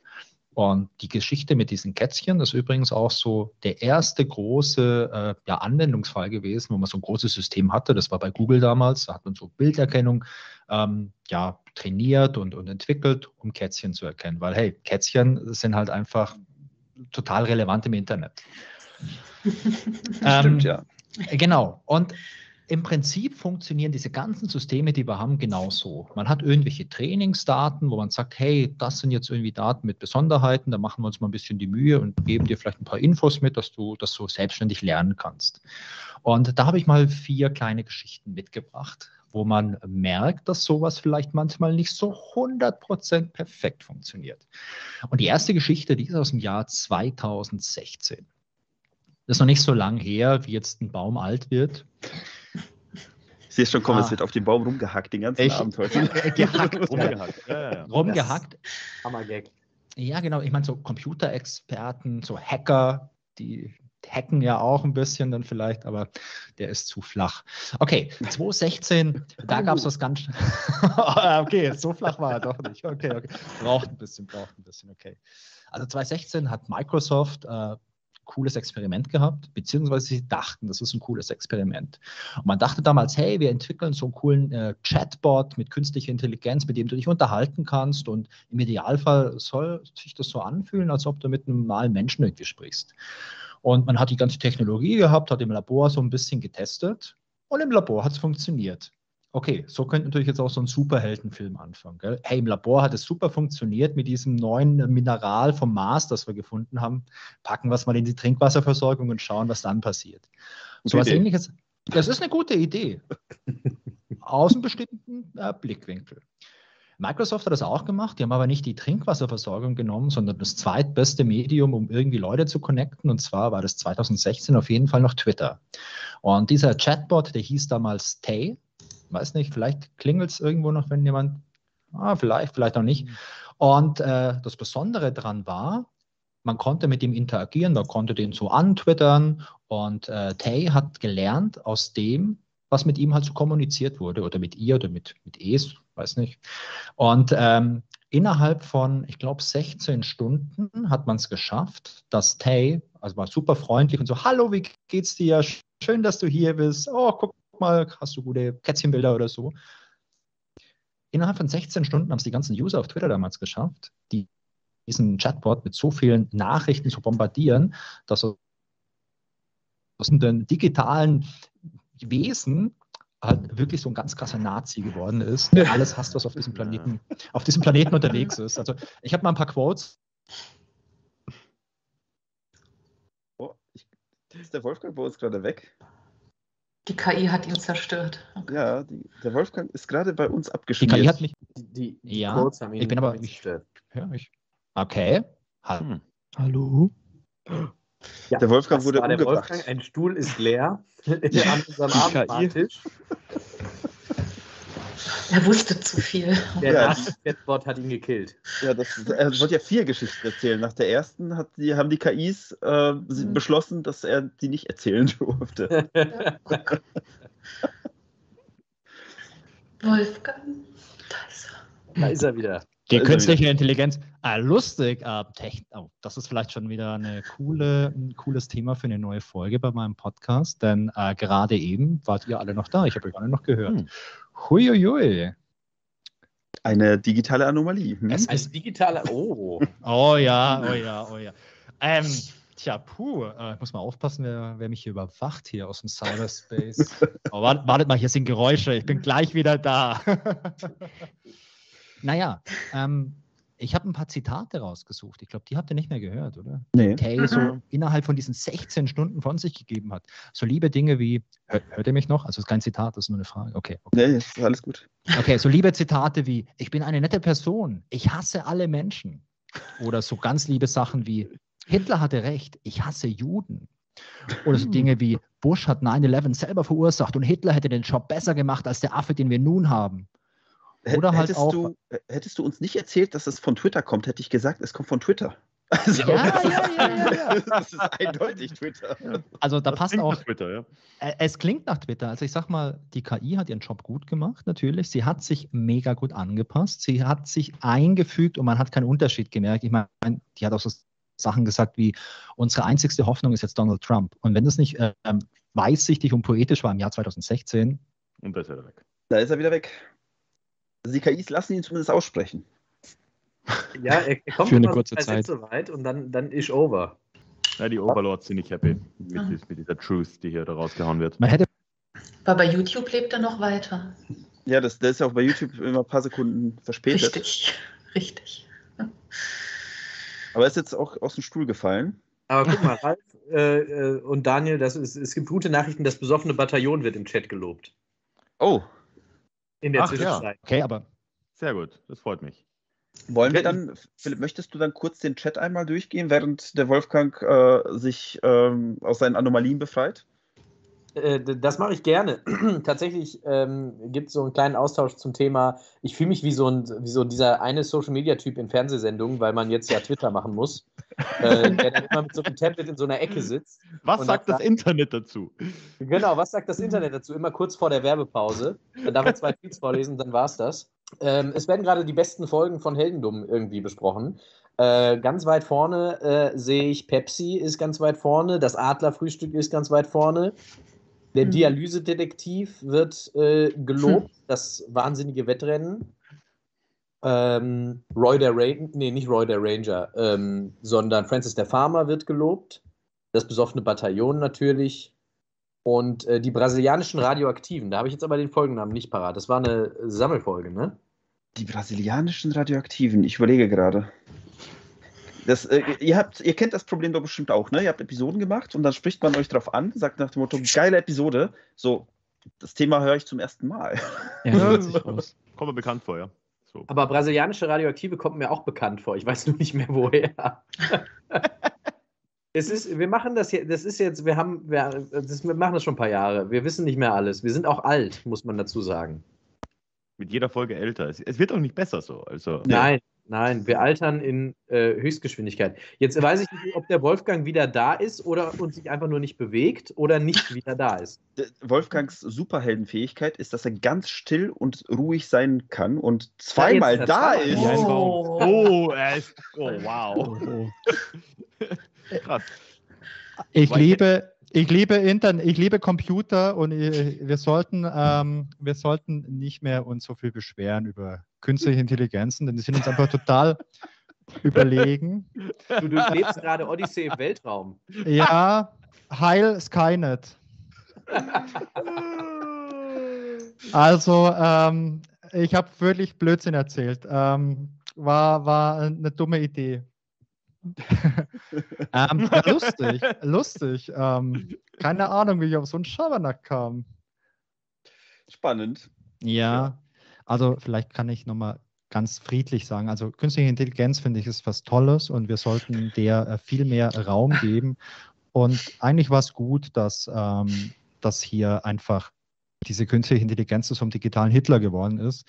Und die Geschichte mit diesen Kätzchen ist übrigens auch so der erste große äh, ja, Anwendungsfall gewesen, wo man so ein großes System hatte. Das war bei Google damals. Da hat man so Bilderkennung ähm, ja, trainiert und, und entwickelt, um Kätzchen zu erkennen. Weil, hey, Kätzchen sind halt einfach total relevant im Internet. Ähm, Stimmt, ja. Genau. Und im Prinzip funktionieren diese ganzen Systeme, die wir haben, genauso. Man hat irgendwelche Trainingsdaten, wo man sagt, hey, das sind jetzt irgendwie Daten mit Besonderheiten, da machen wir uns mal ein bisschen die Mühe und geben dir vielleicht ein paar Infos mit, dass du das so selbstständig lernen kannst. Und da habe ich mal vier kleine Geschichten mitgebracht, wo man merkt, dass sowas vielleicht manchmal nicht so 100% perfekt funktioniert. Und die erste Geschichte, die ist aus dem Jahr 2016. Das ist noch nicht so lang her, wie jetzt ein Baum alt wird. Ich sehe schon kommen, Ah. es wird auf den Baum rumgehackt den ganzen Ich- Abend heute. Gehackt. Rumgehackt. Ja, ja, ja. Rumgehackt. Hammergag. Ja, genau. Ich meine, so Computerexperten, so Hacker, die hacken ja auch ein bisschen dann vielleicht, aber der ist zu flach. Okay, 2016, da gab es was ganz. okay, so flach war er doch nicht. Okay, okay. Braucht ein bisschen, braucht ein bisschen, okay. Also 2016 hat Microsoft äh, cooles Experiment gehabt, beziehungsweise sie dachten, das ist ein cooles Experiment. Und man dachte damals, hey, wir entwickeln so einen coolen äh, Chatbot mit künstlicher Intelligenz, mit dem du dich unterhalten kannst und im Idealfall soll sich das so anfühlen, als ob du mit einem normalen Menschen irgendwie sprichst. Und man hat die ganze Technologie gehabt, hat im Labor so ein bisschen getestet und im Labor hat es funktioniert. Okay, so könnte natürlich jetzt auch so ein Superheldenfilm anfangen. Gell? Hey, im Labor hat es super funktioniert mit diesem neuen Mineral vom Mars, das wir gefunden haben. Packen wir es mal in die Trinkwasserversorgung und schauen, was dann passiert. So was ähnliches. Das ist eine gute Idee. Aus einem bestimmten äh, Blickwinkel. Microsoft hat das auch gemacht, die haben aber nicht die Trinkwasserversorgung genommen, sondern das zweitbeste Medium, um irgendwie Leute zu connecten. Und zwar war das 2016 auf jeden Fall noch Twitter. Und dieser Chatbot, der hieß damals Tay. Weiß nicht, vielleicht klingelt es irgendwo noch, wenn jemand. Ah, vielleicht, vielleicht auch nicht. Und äh, das Besondere daran war, man konnte mit ihm interagieren, man konnte den so antwittern. Und äh, Tay hat gelernt aus dem, was mit ihm halt so kommuniziert wurde oder mit ihr oder mit, mit es, weiß nicht. Und ähm, innerhalb von, ich glaube, 16 Stunden hat man es geschafft, dass Tay, also war super freundlich und so, hallo, wie geht's dir? Schön, dass du hier bist. Oh, guck mal, hast du gute Kätzchenbilder oder so. Innerhalb von 16 Stunden haben es die ganzen User auf Twitter damals geschafft, die, diesen Chatbot mit so vielen Nachrichten zu bombardieren, dass aus den digitalen Wesen halt wirklich so ein ganz krasser Nazi geworden ist, der alles hasst, was auf diesem Planeten, auf diesem Planeten unterwegs ist. Also ich habe mal ein paar Quotes. Oh, ich, ist der Wolfgang bei uns gerade weg? Die KI hat ihn zerstört. Okay. Ja, die, der Wolfgang ist gerade bei uns Die abgeschmiert. KI hat mich. Die, die Ja, Quotes haben ihn ich bin aber- zerstört. Ja, ich, okay. Ha- Hm. Hallo? Ja, Der Wolfgang das wurde war der umgebracht. Wolfgang. Ein Stuhl ist leer an unserem Die KI. Abendmahltisch. Er wusste zu viel. Der Ja. Nazi-Chatbot hat ihn gekillt. Ja, das, er wollte ja vier Geschichten erzählen. Nach der ersten hat die, haben die KIs äh, sie- Mhm. beschlossen, dass er die nicht erzählen durfte. Wolfgang, da ist er. Da ist er wieder. Die künstliche Intelligenz. Ah, lustig. Ah, Techn oh, das ist vielleicht schon wieder eine coole, ein cooles Thema für eine neue Folge bei meinem Podcast, denn äh, gerade eben wart ihr alle noch da. Ich habe euch alle noch gehört. Hm. Huiuiui. Eine digitale Anomalie. Hm? Es Ein ist, digitaler. Oh. oh ja, oh ja, oh ja. Ähm, tja, puh, äh, ich muss mal aufpassen, wer, wer mich hier überwacht hier aus dem Cyberspace. Oh, wart, wartet mal, hier sind Geräusche. Ich bin gleich wieder da. naja, ähm, ich habe ein paar Zitate rausgesucht. Ich glaube, die habt ihr nicht mehr gehört, oder? Nee. Tay so innerhalb von diesen 16 Stunden von sich gegeben hat. So liebe Dinge wie, hört, hört ihr mich noch? Also es ist kein Zitat, das ist nur eine Frage. Okay, okay. Nee, ist alles gut. Okay, so liebe Zitate wie, ich bin eine nette Person, ich hasse alle Menschen. Oder so ganz liebe Sachen wie, Hitler hatte recht, ich hasse Juden. Oder so Dinge wie, Bush hat 9-11 selber verursacht und Hitler hätte den Job besser gemacht als der Affe, den wir nun haben. H- Oder halt hättest, auch- du, äh, hättest du uns nicht erzählt, dass es von Twitter kommt, hätte ich gesagt, es kommt von Twitter. Also, Ja, ja, ja, ja, ja. Das ist eindeutig Twitter. Also da Das passt klingt auch, nach Twitter, ja. Es klingt nach Twitter. Also ich sag mal, die KI hat ihren Job gut gemacht, natürlich. Sie hat sich mega gut angepasst. Sie hat sich eingefügt und man hat keinen Unterschied gemerkt. Ich meine, die hat auch so Sachen gesagt wie, unsere einzigste Hoffnung ist jetzt Donald Trump. Und wenn das nicht ähm, weitsichtig und poetisch war im Jahr 2016, Und da ist er weg. Da ist er wieder weg. Also die KIs lassen ihn zumindest aussprechen. Ja, er, er kommt Für eine so kurze Zeit. Sätze weit und dann, dann ist over. Ja, die Overlords sind nicht happy mit, Ah. mit dieser Truth, die hier da rausgehauen wird. man hätte Aber bei YouTube lebt er noch weiter. Ja, das, das ist ja auch bei YouTube immer ein paar Sekunden verspätet. Richtig, richtig. Aber er ist jetzt auch aus dem Stuhl gefallen. Aber guck mal, Ralf äh, äh, und Daniel, das ist, es gibt gute Nachrichten, das besoffene Bataillon wird im Chat gelobt. Oh, In der Ach, ja. Zwischenzeit. okay, aber Sehr gut, das freut mich. wollen wir Ja, dann, Philipp, möchtest du dann kurz den Chat einmal durchgehen, während der Wolfgang äh, sich ähm, aus seinen Anomalien befreit? Äh, das mache ich gerne. Tatsächlich ähm, gibt es so einen kleinen Austausch zum Thema. Ich fühle mich wie so, ein, wie so dieser eine Social-Media-Typ in Fernsehsendungen, weil man jetzt ja Twitter machen muss, äh, der dann immer mit so einem Tablet in so einer Ecke sitzt. Was sagt das Internet dazu? Genau, was sagt das Internet dazu? Immer kurz vor der Werbepause. Dann darf er zwei Tweets vorlesen, dann war es das. Ähm, es werden gerade die besten Folgen von Heldendum irgendwie besprochen. Äh, ganz weit vorne äh, sehe ich Pepsi ist ganz weit vorne, das Adlerfrühstück ist ganz weit vorne. Der Mhm. Dialysedetektiv wird äh, gelobt, das wahnsinnige Wettrennen. Ähm, Roy der Ranger, nee, nicht Roy der Ranger, ähm, sondern Francis der Farmer wird gelobt. Das besoffene Bataillon natürlich. Und äh, die brasilianischen Radioaktiven, da habe ich jetzt aber den Folgennamen nicht parat. Das war eine Sammelfolge, ne? Die brasilianischen Radioaktiven, ich überlege gerade. Das, äh, ihr, habt, ihr kennt das Problem doch bestimmt auch, ne? Ihr habt Episoden gemacht und dann spricht man euch drauf an, sagt nach dem Motto, geile Episode. So, das Thema höre ich zum ersten Mal. Ja, das hört sich aus. Kommt mir bekannt vor, ja. So. Aber brasilianische Radioaktive kommt mir auch bekannt vor. Ich weiß nur nicht mehr woher. es ist, wir machen das hier, das ist jetzt, wir haben, wir, das, wir machen das schon ein paar Jahre. Wir wissen nicht mehr alles. Wir sind auch alt, muss man dazu sagen. Mit jeder Folge älter. Es, es wird auch nicht besser so. Also, Nein, Nein, wir altern in äh, Höchstgeschwindigkeit. Jetzt weiß ich nicht, ob der Wolfgang wieder da ist oder uns sich einfach nur nicht bewegt oder nicht wieder da ist. Wolfgangs Superheldenfähigkeit ist, dass er ganz still und ruhig sein kann und zweimal jetzt da ist Oh. Oh, er ist. Oh, wow. Oh. Krass. Ich Weil ich- liebe, ich liebe Internet, ich liebe Computer und äh, wir sollten, ähm, wir sollten nicht mehr uns so viel beschweren über künstliche Intelligenzen, denn die sind uns einfach total überlegen. Du durchlebst gerade Odyssee im Weltraum. Ja, Heil Skynet. Also, ähm, ich habe wirklich Blödsinn erzählt. Ähm, war, war eine dumme Idee. ähm, lustig, lustig. Ähm, keine Ahnung, wie ich auf so einen Schabernack kam. Spannend. Ja, also vielleicht kann ich nochmal ganz friedlich sagen. Also künstliche Intelligenz finde ich ist was Tolles und wir sollten der äh, viel mehr Raum geben. Und eigentlich war es gut, dass, ähm, dass hier einfach diese künstliche Intelligenz zu so einem digitalen Hitler geworden ist.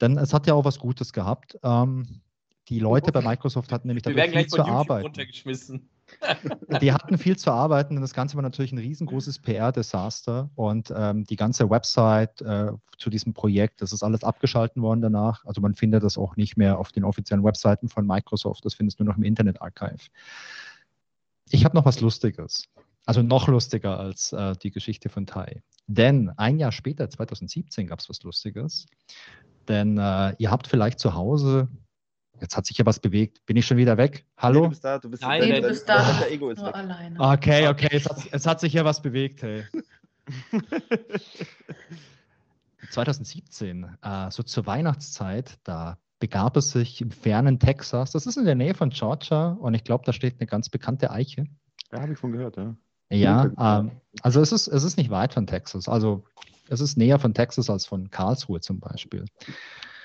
Denn es hat ja auch was Gutes gehabt. Ähm, die Leute bei Microsoft hatten nämlich werden viel zu arbeiten. runtergeschmissen. Die hatten viel zu arbeiten und das Ganze war natürlich ein riesengroßes PR-Desaster und ähm, die ganze Website äh, zu diesem Projekt, das ist alles abgeschalten worden danach. Also man findet das auch nicht mehr auf den offiziellen Webseiten von Microsoft, das findest du nur noch im Internet Archive. Ich habe noch was Lustiges, also noch lustiger als äh, die Geschichte von Tai. Denn ein Jahr später, 2017, gab es was Lustiges. Denn äh, ihr habt vielleicht zu Hause, jetzt hat sich ja was bewegt, bin ich schon wieder weg? Nee, Hallo? du bist da, du bist Nein, nee, du bist dein da. alter Ego ist Nur weg. alleine. Okay, okay, es hat, es hat sich ja was bewegt, hey. 2017, äh, so zur Weihnachtszeit, da begab es sich im fernen Texas, das ist in der Nähe von Georgia und ich glaube, da steht eine ganz bekannte Eiche. Ja, habe ich von gehört, ja. Ja, ähm, also es ist, es ist nicht weit von Texas, also es ist näher von Texas als von Karlsruhe zum Beispiel.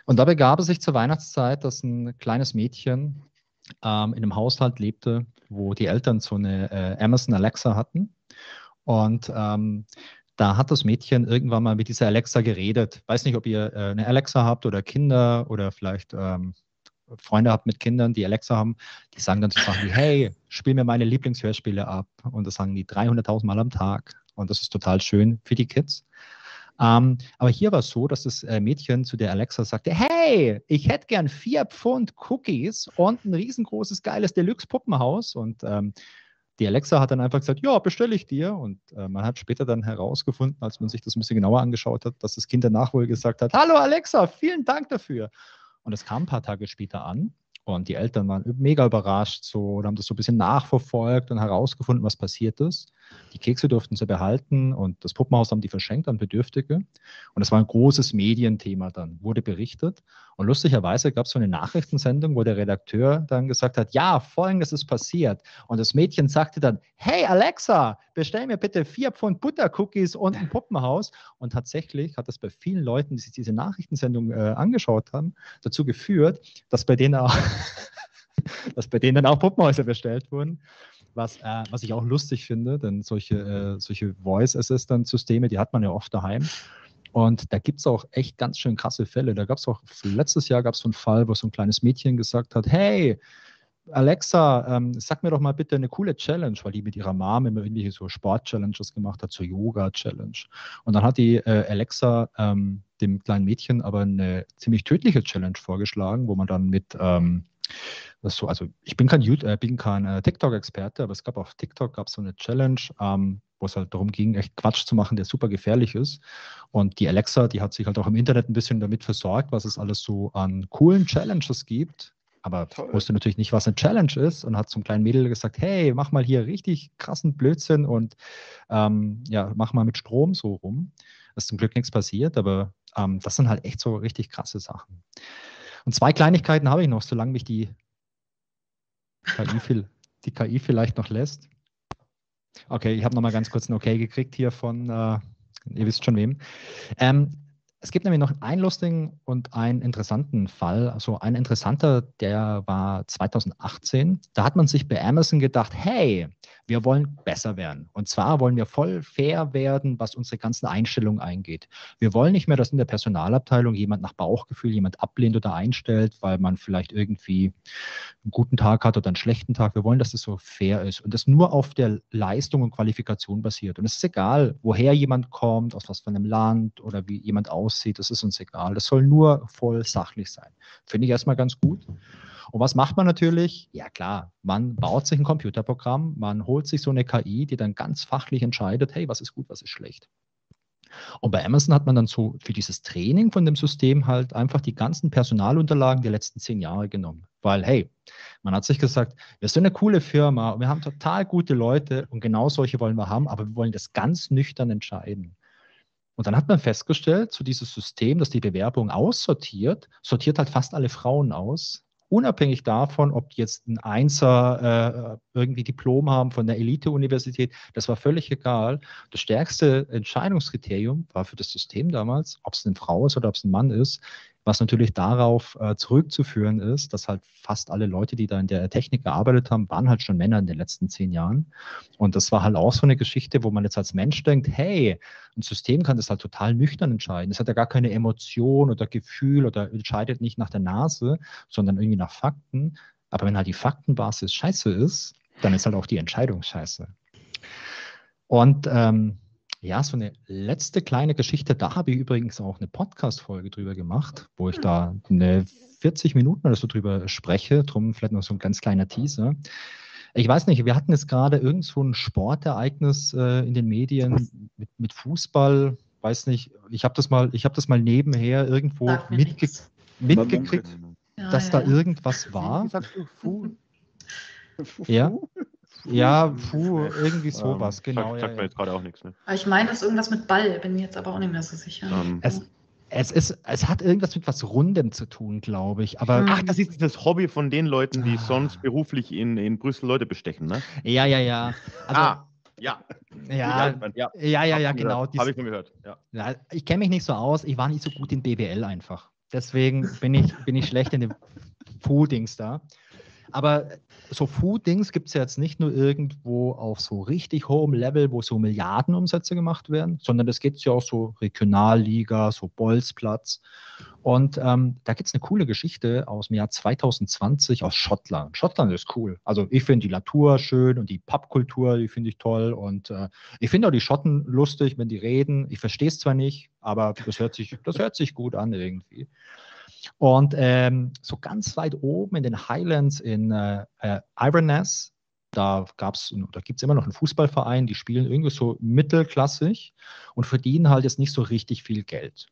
Und da begab es sich zur Weihnachtszeit, dass ein kleines Mädchen ähm, in einem Haushalt lebte, wo die Eltern so eine äh, Amazon Alexa hatten. Und ähm, da hat das Mädchen irgendwann mal mit dieser Alexa geredet. Weiß nicht, ob ihr äh, eine Alexa habt oder Kinder oder vielleicht ähm, Freunde habt mit Kindern, die Alexa haben. Die sagen dann so Sachen wie, hey, spiel mir meine Lieblingshörspiele ab. Und das sagen die 300.000 Mal am Tag. Und das ist total schön für die Kids. Ähm, aber hier war es so, dass das äh, Mädchen zu der Alexa sagte, hey, ich hätte gern vier Pfund Cookies und ein riesengroßes, geiles Deluxe-Puppenhaus. Und ähm, die Alexa hat dann einfach gesagt, ja, bestelle ich dir. Und äh, man hat später dann herausgefunden, als man sich das ein bisschen genauer angeschaut hat, dass das Kind danach wohl gesagt hat, hallo Alexa, vielen Dank dafür. Und es kam ein paar Tage später an und die Eltern waren mega überrascht so und haben das so ein bisschen nachverfolgt und herausgefunden, was passiert ist. Die Kekse durften sie behalten und das Puppenhaus haben die verschenkt an Bedürftige. Und das war ein großes Medienthema dann, wurde berichtet. Und lustigerweise gab es so eine Nachrichtensendung, wo der Redakteur dann gesagt hat, ja, folgendes ist passiert. Und das Mädchen sagte dann, hey Alexa, bestell mir bitte vier Pfund Buttercookies und ein Puppenhaus. Und tatsächlich hat das bei vielen Leuten, die sich diese Nachrichtensendung äh, angeschaut haben, dazu geführt, dass bei denen auch, dass bei denen dann auch Puppenhäuser bestellt wurden. Was, äh, was ich auch lustig finde, denn solche, äh, solche Voice Assistant-Systeme, die hat man ja oft daheim. Und da gibt es auch echt ganz schön krasse Fälle. Da gab es auch, letztes Jahr gab es so einen Fall, wo so ein kleines Mädchen gesagt hat, hey, Alexa, ähm, sag mir doch mal bitte eine coole Challenge, weil die mit ihrer Mom immer irgendwelche so Sport-Challenges gemacht hat, so Yoga-Challenge. Und dann hat die äh, Alexa ähm, dem kleinen Mädchen aber eine ziemlich tödliche Challenge vorgeschlagen, wo man dann mit ähm, so, also ich bin kein, äh, kein äh, TikTok-Experte, aber es gab auf TikTok gab so eine Challenge, ähm, wo es halt darum ging, echt Quatsch zu machen, der super gefährlich ist. Und die Alexa, die hat sich halt auch im Internet ein bisschen damit versorgt, was es alles so an coolen Challenges gibt. Aber Toll. wusste natürlich nicht, was eine Challenge ist und hat zum kleinen Mädel gesagt, hey, mach mal hier richtig krassen Blödsinn und ähm, ja, mach mal mit Strom so rum. Das ist zum Glück nichts passiert, aber ähm, das sind halt echt so richtig krasse Sachen. Und zwei Kleinigkeiten habe ich noch, solange mich die KI, viel, die KI vielleicht noch lässt. Okay, ich habe noch mal ganz kurz ein Okay gekriegt hier von, äh, ihr wisst schon wem. Ähm, es gibt nämlich noch einen lustigen und einen interessanten Fall. Also ein interessanter, der war 2018. Da hat man sich bei Amazon gedacht, hey, Wir wollen besser werden. Und zwar wollen wir voll fair werden, was unsere ganzen Einstellungen eingeht. Wir wollen nicht mehr, dass in der Personalabteilung jemand nach Bauchgefühl jemand ablehnt oder einstellt, weil man vielleicht irgendwie einen guten Tag hat oder einen schlechten Tag. Wir wollen, dass das so fair ist und das nur auf der Leistung und Qualifikation basiert. Und es ist egal, woher jemand kommt, aus was für einem Land oder wie jemand aussieht, das ist uns egal. Das soll nur voll sachlich sein. Finde ich erstmal ganz gut. Und was macht man natürlich? Ja klar, man baut sich ein Computerprogramm, man holt sich so eine KI, die dann ganz fachlich entscheidet, hey, was ist gut, was ist schlecht. Und bei Amazon hat man dann so für dieses Training von dem System halt einfach die ganzen Personalunterlagen der letzten zehn Jahre genommen. Weil, hey, man hat sich gesagt, wir sind eine coole Firma und wir haben total gute Leute und genau solche wollen wir haben, aber wir wollen das ganz nüchtern entscheiden. Und dann hat man festgestellt, so dieses System, das die Bewerbung aussortiert, sortiert halt fast alle Frauen aus, unabhängig davon, ob die jetzt ein Einser äh, irgendwie Diplom haben von der Elite-Universität, das war völlig egal. Das stärkste Entscheidungskriterium war für das System damals, ob es eine Frau ist oder ob es ein Mann ist, was natürlich darauf äh, zurückzuführen ist, dass halt fast alle Leute, die da in der Technik gearbeitet haben, waren halt schon Männer in den letzten zehn Jahren. Und das war halt auch so eine Geschichte, wo man jetzt als Mensch denkt, hey, ein System kann das halt total nüchtern entscheiden. Es hat ja gar keine Emotion oder Gefühl oder entscheidet nicht nach der Nase, sondern irgendwie nach Fakten. Aber wenn halt die Faktenbasis scheiße ist, dann ist halt auch die Entscheidung scheiße. Und ähm, ja, so eine letzte kleine Geschichte. Da habe ich übrigens auch eine Podcast-Folge drüber gemacht, wo ich da eine 40 Minuten oder so drüber spreche. Drum vielleicht noch so ein ganz kleiner Teaser. Ich weiß nicht, wir hatten jetzt gerade irgend so ein Sportereignis äh, in den Medien mit, mit Fußball. Weiß nicht, ich habe das mal, ich habe das mal nebenher irgendwo mitge mitgekriegt, ja, dass ja, da irgendwas war. Wie sagst du, Fu? Ja. Ja, puh, irgendwie sowas, ähm, genau. Sagt, sagt ja, mir jetzt gerade auch nichts. Ne? Ich meine, das ist irgendwas mit Ball, bin mir jetzt aber auch nicht mehr so sicher. Ähm, es, es, ist, es hat irgendwas mit was Rundem zu tun, glaube ich. Aber Ach, das ist das Hobby von den Leuten, die ah. sonst beruflich in, in Brüssel Leute bestechen, ne? Ja, ja, ja. Also, ah, ja. Ja, ja, ja, ja, ja genau. Habe ich schon gehört. Ja. ja ich kenne mich nicht so aus. Ich war nicht so gut in BWL einfach. Deswegen bin ich, bin ich schlecht in den Foodings da. Aber so Food-Dings gibt es ja jetzt nicht nur irgendwo auf so richtig hohem Level, wo so Milliardenumsätze gemacht werden, sondern das geht ja auch so Regionalliga, so Bolzplatz. Und ähm, da gibt es eine coole Geschichte aus dem Jahr 2020 aus Schottland. Schottland ist cool. Also ich finde die Natur schön und die Pubkultur, die finde ich toll. Und äh, ich finde auch die Schotten lustig, wenn die reden. Ich verstehe es zwar nicht, aber das hört sich, das hört sich gut an irgendwie. Und ähm, so ganz weit oben in den Highlands in äh, äh, Inverness, da gab's, da gibt es immer noch einen Fußballverein, die spielen irgendwie so mittelklassig und verdienen halt jetzt nicht so richtig viel Geld.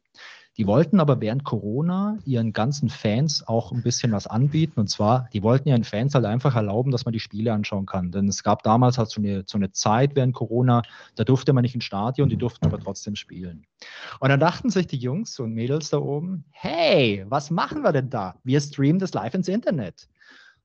Die wollten aber während Corona ihren ganzen Fans auch ein bisschen was anbieten. Und zwar, die wollten ihren Fans halt einfach erlauben, dass man die Spiele anschauen kann. Denn es gab damals halt so eine, so eine Zeit während Corona, da durfte man nicht ins Stadion, die durften aber trotzdem spielen. Und dann dachten sich die Jungs und Mädels da oben, hey, was machen wir denn da? Wir streamen das live ins Internet.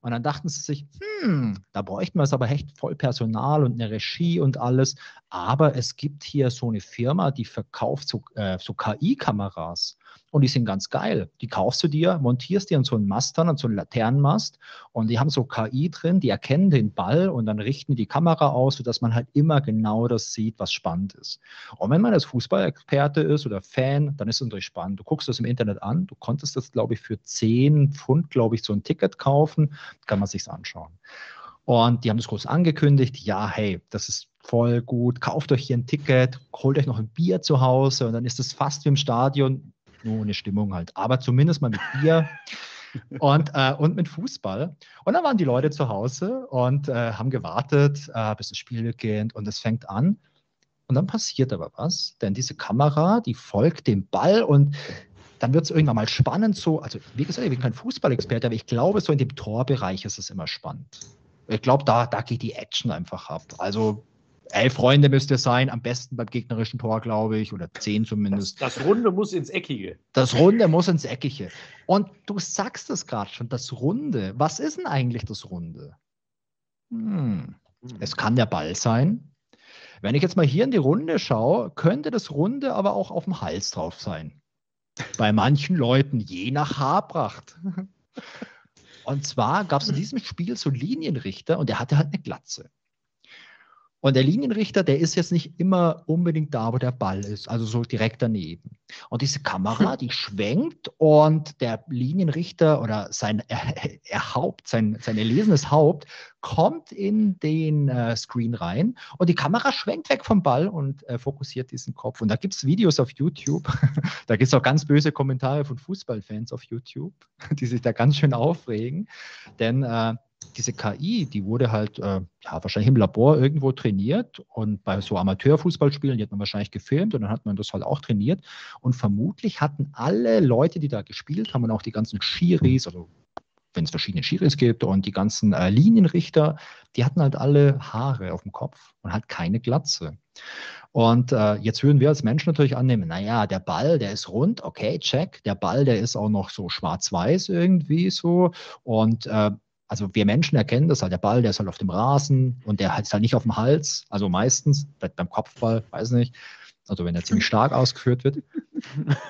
Und dann dachten sie sich, hm, da bräuchten wir es aber echt voll Personal und eine Regie und alles. Aber es gibt hier so eine Firma, die verkauft so, äh, so KI-Kameras und die sind ganz geil. Die kaufst du dir, montierst dir an so einen Mast an, an so einen Laternenmast und die haben so KI drin, die erkennen den Ball und dann richten die Kamera aus, sodass man halt immer genau das sieht, was spannend ist. Und wenn man als Fußballexperte ist oder Fan, dann ist es natürlich spannend. Du guckst das im Internet an, du konntest das, glaube ich, für 10 Pfund, glaube ich, so ein Ticket kaufen, kann man sich anschauen. Und die haben das groß angekündigt, ja, hey, das ist voll gut, kauft euch hier ein Ticket, holt euch noch ein Bier zu Hause und dann ist es fast wie im Stadion, nur eine Stimmung halt. Aber zumindest mal mit Bier. und, äh, und mit Fußball. Und dann waren die Leute zu Hause und äh, haben gewartet, äh, bis das Spiel beginnt und es fängt an. Und dann passiert aber was, denn diese Kamera, die folgt dem Ball und dann wird es irgendwann mal spannend so. Also, wie gesagt, ich bin kein Fußballexperte, aber ich glaube, so in dem Torbereich ist es immer spannend. Ich glaube, da, da geht die Action einfach ab. Also elf Freunde müsste es sein, am besten beim gegnerischen Tor, glaube ich, oder zehn zumindest. Das, das, Runde muss ins Eckige. Das Runde muss ins Eckige. Und du sagst es gerade schon, das Runde. Was ist denn eigentlich das Runde? Hm. hm. Es kann der Ball sein. Wenn ich jetzt mal hier in die Runde schaue, könnte das Runde aber auch auf dem Hals drauf sein. Bei manchen Leuten, je nach Haarpracht. Und zwar gab es in diesem Spiel so Linienrichter und der hatte halt eine Glatze. Und der Linienrichter, der ist jetzt nicht immer unbedingt da, wo der Ball ist, also so direkt daneben. Und diese Kamera, die schwenkt und der Linienrichter oder sein er, er Haupt, sein, sein erlesenes Haupt kommt in den äh, Screen rein und die Kamera schwenkt weg vom Ball und äh, fokussiert diesen Kopf. Und da gibt es Videos auf YouTube, da gibt es auch ganz böse Kommentare von Fußballfans auf YouTube, die sich da ganz schön aufregen, denn äh, diese KI, die wurde halt äh, ja, wahrscheinlich im Labor irgendwo trainiert und bei so Amateurfußballspielen, die hat man wahrscheinlich gefilmt und dann hat man das halt auch trainiert und vermutlich hatten alle Leute, die da gespielt haben und auch die ganzen Schiris, also wenn es verschiedene Schiris gibt und die ganzen äh, Linienrichter, die hatten halt alle Haare auf dem Kopf und halt keine Glatze. Und äh, jetzt würden wir als Menschen natürlich annehmen, naja, der Ball, der ist rund, okay, check. Der Ball, der ist auch noch so schwarz-weiß irgendwie so. Und äh, also wir Menschen erkennen das halt, der Ball, der ist halt auf dem Rasen und der ist halt nicht auf dem Hals, also meistens, beim Kopfball, weiß nicht, also wenn er ziemlich stark ausgeführt wird.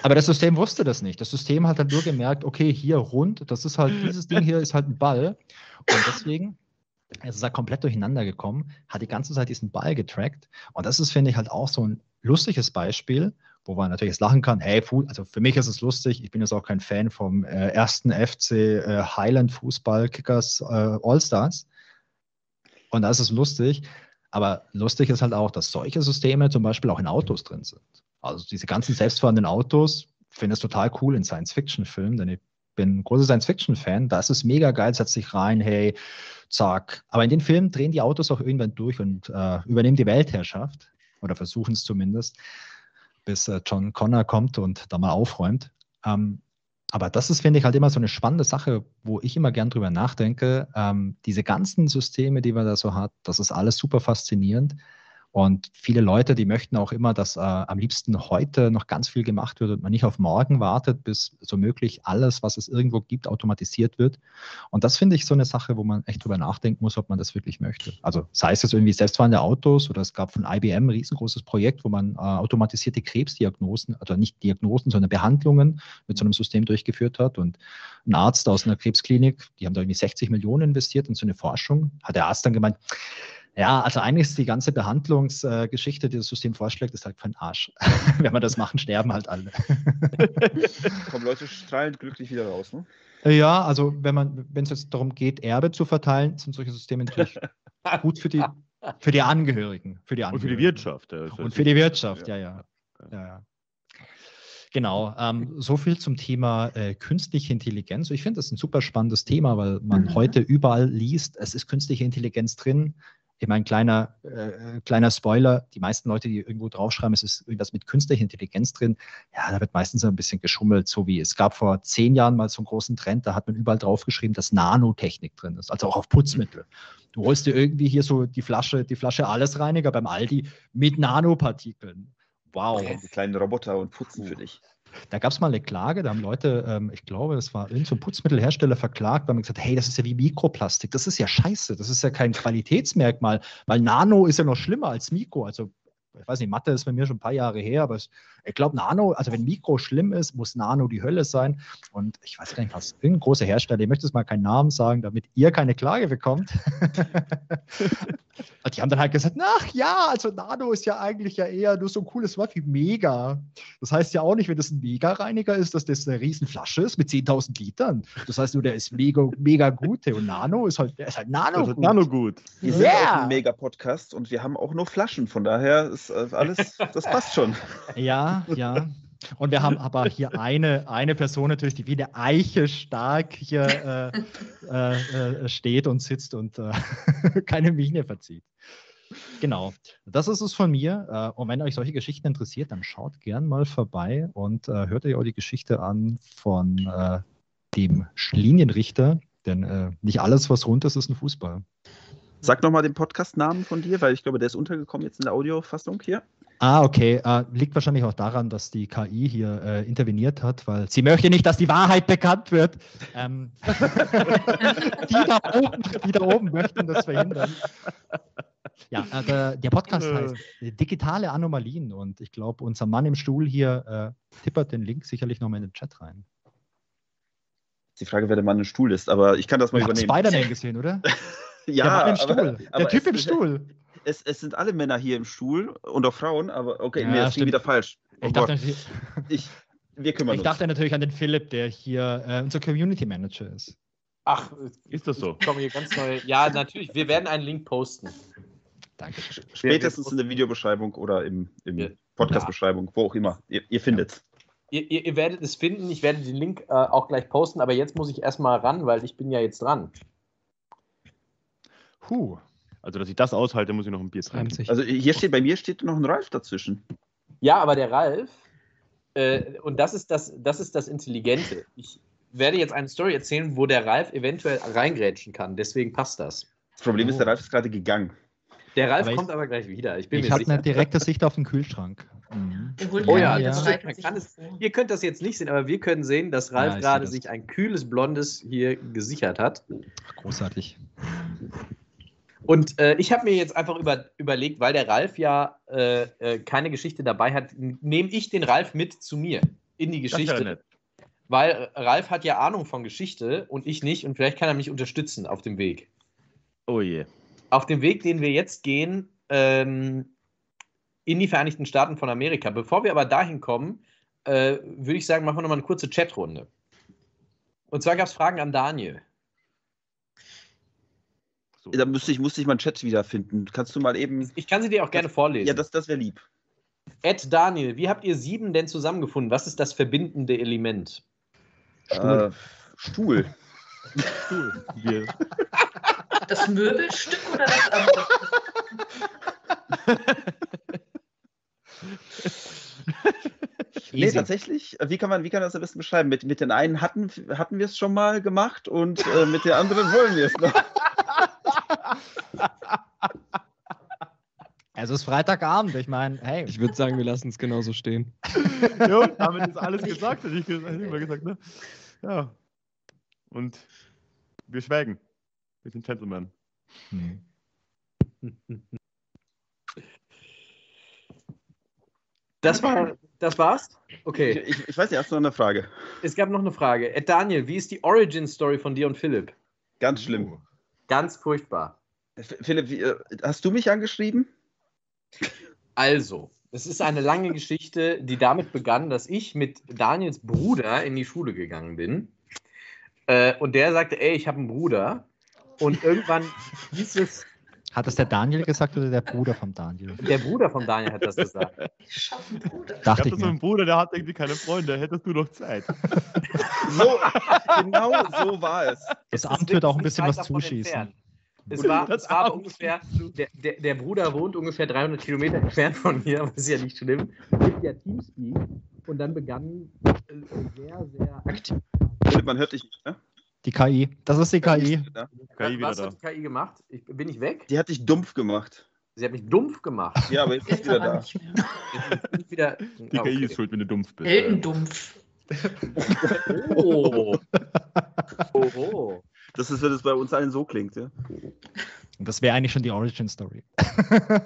Aber das System wusste das nicht. Das System hat halt nur gemerkt, okay, hier rund, das ist halt, dieses Ding hier ist halt ein Ball. Und deswegen es ist halt komplett durcheinander gekommen, hat die ganze Zeit diesen Ball getrackt. Und das ist, finde ich, halt auch so ein lustiges Beispiel, wo man natürlich jetzt lachen kann, hey, also für mich ist es lustig, ich bin jetzt auch kein Fan vom äh, ersten FC äh, Highland Fußball Kickers äh, All-Stars. Und da ist lustig. Aber lustig ist halt auch, dass solche Systeme zum Beispiel auch in Autos drin sind. Also diese ganzen selbstfahrenden Autos, finde ich total cool in Science-Fiction-Filmen, denn ich bin ein großer Science-Fiction-Fan. Da ist es mega geil, setzt sich rein, hey, zack. Aber in den Filmen drehen die Autos auch irgendwann durch und äh, übernehmen die Weltherrschaft oder versuchen es zumindest bis äh, John Connor kommt und da mal aufräumt. Ähm, aber das ist, finde ich, halt immer so eine spannende Sache, wo ich immer gern drüber nachdenke. Ähm, diese ganzen Systeme, die man da so hat, das ist alles super faszinierend. Und viele Leute, die möchten auch immer, dass äh, am liebsten heute noch ganz viel gemacht wird und man nicht auf morgen wartet, bis so möglich alles, was es irgendwo gibt, automatisiert wird. Und das finde ich so eine Sache, wo man echt drüber nachdenken muss, ob man das wirklich möchte. Also sei es jetzt irgendwie selbstfahrende Autos oder es gab von IBM ein riesengroßes Projekt, wo man äh, automatisierte Krebsdiagnosen, also nicht Diagnosen, sondern Behandlungen mit so einem System durchgeführt hat. Und ein Arzt aus einer Krebsklinik, die haben da irgendwie 60 Millionen investiert in so eine Forschung, hat der Arzt dann gemeint, ja, also eigentlich ist die ganze Behandlungsgeschichte, die das System vorschlägt, ist halt für den Arsch. Wenn wir das machen, sterben halt alle. Kommen Leute strahlend glücklich wieder raus, ne? Ja, also wenn man, wenn es jetzt darum geht, Erbe zu verteilen, sind solche Systeme natürlich gut für die, für die Angehörigen. Für die Angehörigen. Und für die Wirtschaft. Ja, Und für die Wirtschaft, ja, ja. ja, ja. Genau, ähm, so viel zum Thema äh, künstliche Intelligenz. Ich finde das ein super spannendes Thema, weil man mhm. heute überall liest, es ist künstliche Intelligenz drin. Ich meine, kleiner, äh, kleiner Spoiler, die meisten Leute, die irgendwo draufschreiben, es ist irgendwas mit künstlicher Intelligenz drin, ja, da wird meistens ein bisschen geschummelt, so wie es gab vor zehn Jahren mal so einen großen Trend, da hat man überall draufgeschrieben, dass Nanotechnik drin ist, also auch auf Putzmittel. Du holst dir irgendwie hier so die Flasche, die Flasche Allesreiniger beim Aldi mit Nanopartikeln. Wow. Die kleinen Roboter und putzen für dich. Da gab es mal eine Klage, da haben Leute, ähm, ich glaube, es war irgendein Putzmittelhersteller verklagt, weil man gesagt, hey, das ist ja wie Mikroplastik, das ist ja scheiße, das ist ja kein Qualitätsmerkmal, weil Nano ist ja noch schlimmer als Mikro. Also ich weiß nicht, Mathe ist bei mir schon ein paar Jahre her, aber es, ich glaube, Nano, also wenn Mikro schlimm ist, muss Nano die Hölle sein. Und ich weiß gar nicht was, irgendein großer Hersteller, ich möchte jetzt mal keinen Namen sagen, damit ihr keine Klage bekommt. die haben dann halt gesagt, ach ja, also Nano ist ja eigentlich ja eher nur so ein cooles Wort wie Mega. Das heißt ja auch nicht, wenn das ein Mega-Reiniger ist, dass das eine Riesenflasche ist mit 10.000 Litern. Das heißt nur, der ist mega, mega gut. Und Nano ist halt, der ist halt Nano also gut. Nano gut. Wir sind yeah. auch ein Mega-Podcast und wir haben auch nur Flaschen. Von daher ist äh, alles, das passt schon. Ja, ja. Und wir haben aber hier eine, eine Person natürlich, die wie eine Eiche stark hier äh, äh, äh steht und sitzt und äh, keine Miene verzieht. Genau, das ist es von mir. Äh, und wenn euch solche Geschichten interessiert, dann schaut gern mal vorbei und hört euch auch die Geschichte an von dem Linienrichter, denn nicht alles, was rund ist, ist ein Fußball. Sag nochmal den Podcast-Namen von dir, weil ich glaube, der ist untergekommen jetzt in der Audiofassung hier. Ah, okay. Äh, liegt wahrscheinlich auch daran, dass die KI hier äh, interveniert hat, weil sie möchte nicht, dass die Wahrheit bekannt wird. Ähm, die, da oben, die da oben möchten das verhindern. Ja, äh, der, der, Podcast heißt Digitale Anomalien und ich glaube, unser Mann im Stuhl hier äh, tippert den Link sicherlich nochmal in den Chat rein. Die Frage, wer der Mann im Stuhl ist, aber ich kann das mal Ihr übernehmen. Spider-Man gesehen, oder? ja, der Mann im Stuhl. Aber, der Typ im Stuhl es, es sind alle Männer hier im Stuhl und auch Frauen, aber okay, Ja, mir ist stimmt. wieder falsch. Oh Ich dachte, ich, wir kümmern ich uns. dachte natürlich an den Philipp, der hier äh, unser Community Manager ist. Ach, Ist das so? kommen hier ganz neue. Ja, natürlich. Wir werden einen Link posten. Danke. Spätestens in der Videobeschreibung oder im, im Ja. Podcast-Beschreibung, wo auch immer. Ihr, ihr findet's. Ihr, ihr, ihr werdet es finden. Ich werde den Link äh, auch gleich posten, aber jetzt muss ich erstmal ran, weil ich bin ja jetzt dran. Puh. Also, dass ich das aushalte, muss ich noch ein Bier trinken. Also hier steht, bei mir steht noch ein Ralf dazwischen. Ja, aber der Ralf, äh, und das ist das, das ist das Intelligente. Ich werde jetzt eine Story erzählen, wo der Ralf eventuell reingrätschen kann. Deswegen passt das. Das Problem ist, der Oh. Ralf ist gerade gegangen. Der Ralf Aber ich- kommt aber gleich wieder. Ich bin Ich habe eine direkte Sicht auf den Kühlschrank. Mhm. Oh ja, kann es-. Ihr könnt das jetzt nicht sehen, aber wir können sehen, dass Ralf Ja, ich gerade sich ein kühles Blondes hier gesichert hat. Großartig. Und äh, ich habe mir jetzt einfach über, überlegt, weil der Ralf ja äh, äh, keine Geschichte dabei hat, nehme ich den Ralf mit zu mir in die Geschichte. nett. Weil Ralf hat ja Ahnung von Geschichte und ich nicht. Und vielleicht kann er mich unterstützen auf dem Weg. Oh je. Auf dem Weg, den wir jetzt gehen, ähm, in die Vereinigten Staaten von Amerika. Bevor wir aber dahin kommen, äh, würde ich sagen, machen wir nochmal eine kurze Chatrunde. Und zwar gab es Fragen an Daniel. So. Da müsste ich, musste ich meinen Chat wiederfinden. Kannst du mal eben. Ich kann sie dir auch gerne vorlesen. Ja, das, das wäre lieb. Ed Daniel, wie habt ihr sieben denn zusammengefunden? Was ist das verbindende Element? Stuhl. Äh, Stuhl. Das Möbelstück oder das andere? Nee, tatsächlich. Wie kann man, wie kann man das am besten beschreiben? Mit, mit den einen hatten, hatten wir es schon mal gemacht und äh, mit den anderen wollen wir es noch. Also es ist Freitagabend. Ich meine, hey, Ich würde sagen, wir lassen es genauso stehen. ja, damit ist alles gesagt, hätte ich, hätte ich mal gesagt, ne? Ja. Und wir schweigen. Wir sind Gentlemen. Hm. Das, war, das war's? Ich, Okay. ich, ich weiß nicht, hast du noch eine Frage? Es gab noch eine Frage. Daniel, wie ist die Origin-Story von dir und Philipp? Ganz schlimm. Ganz furchtbar. Philipp, wie, äh, hast du mich angeschrieben? Also, es ist eine lange Geschichte, die damit begann, dass ich mit Daniels Bruder in die Schule gegangen bin. Äh, und der sagte, ey, ich habe einen Bruder. Und irgendwann hieß es, Hat das der Daniel gesagt oder der Bruder vom Daniel? der Bruder von Daniel hat das gesagt. Ich schaffe einen Bruder. Ich Dachte ich so einen. Bruder, der hat irgendwie keine Freunde. Hättest du noch Zeit? So, genau so war es. Das ist Amt wird auch ein bisschen was zuschießen. entfernt. Es war, es war ungefähr, der, der, der Bruder wohnt ungefähr 300 Kilometer entfernt von mir, aber ist ja nicht schlimm. Mit der Teamspeak und dann begann äh, sehr, sehr aktiv. Man hört dich nicht, ne? Die KI. Das ist die KI. Ja. KI wieder Was da. hat die KI gemacht? Ich, bin ich weg? Die hat dich dumpf gemacht. Sie hat mich dumpf gemacht. Ja, aber jetzt ist wieder da. Jetzt wieder. Die KI okay. ist schuld, wenn du dumpf bist. Eltendumpf. Oh. oh, oh. Das ist, wenn es bei uns allen so klingt, ja. Und das wäre eigentlich schon die Origin-Story.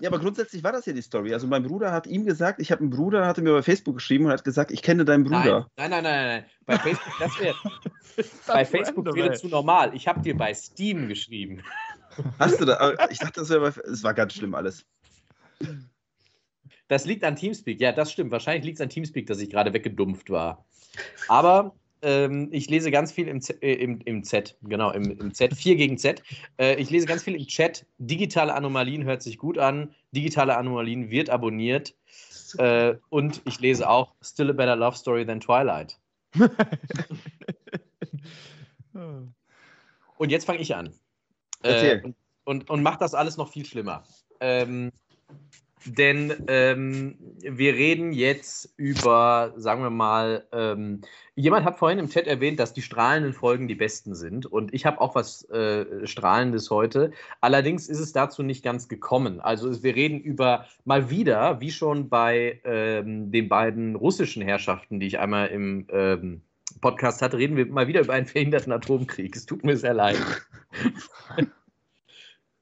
Ja, aber grundsätzlich war das ja die Story. Also mein Bruder hat ihm gesagt, ich habe einen Bruder, hat er mir bei Facebook geschrieben und hat gesagt, ich kenne deinen Bruder. Nein, nein, nein, nein, nein. Bei Facebook, das wäre Das bei Facebook random, wäre zu normal. Ich habe dir bei Steam geschrieben. Hast du da? aber Ich dachte, das wäre bei. Es war ganz schlimm alles. Das liegt an Teamspeak. Ja, das stimmt. Wahrscheinlich liegt es an Teamspeak, dass ich gerade weggedumpft war. Aber ähm, ich lese ganz viel im, Z, äh, im, im Z, genau, im, im Z, 4 gegen Z. Äh, ich lese ganz viel im Chat. Digitale Anomalien hört sich gut an. Digitale Anomalien wird abonniert. Äh, und ich lese auch Still a Better Love Story than Twilight. Und jetzt fange ich an. Äh, und, und, und macht das alles noch viel schlimmer. Ähm, denn ähm, wir reden jetzt über, sagen wir mal, ähm, jemand hat vorhin im Chat erwähnt, dass die strahlenden Folgen die besten sind. Und ich habe auch was äh, Strahlendes heute. Allerdings ist es dazu nicht ganz gekommen. Also wir reden über mal wieder, wie schon bei ähm, den beiden russischen Herrschaften, die ich einmal im ähm, Podcast hatte, reden wir mal wieder über einen verhinderten Atomkrieg. Es tut mir sehr leid.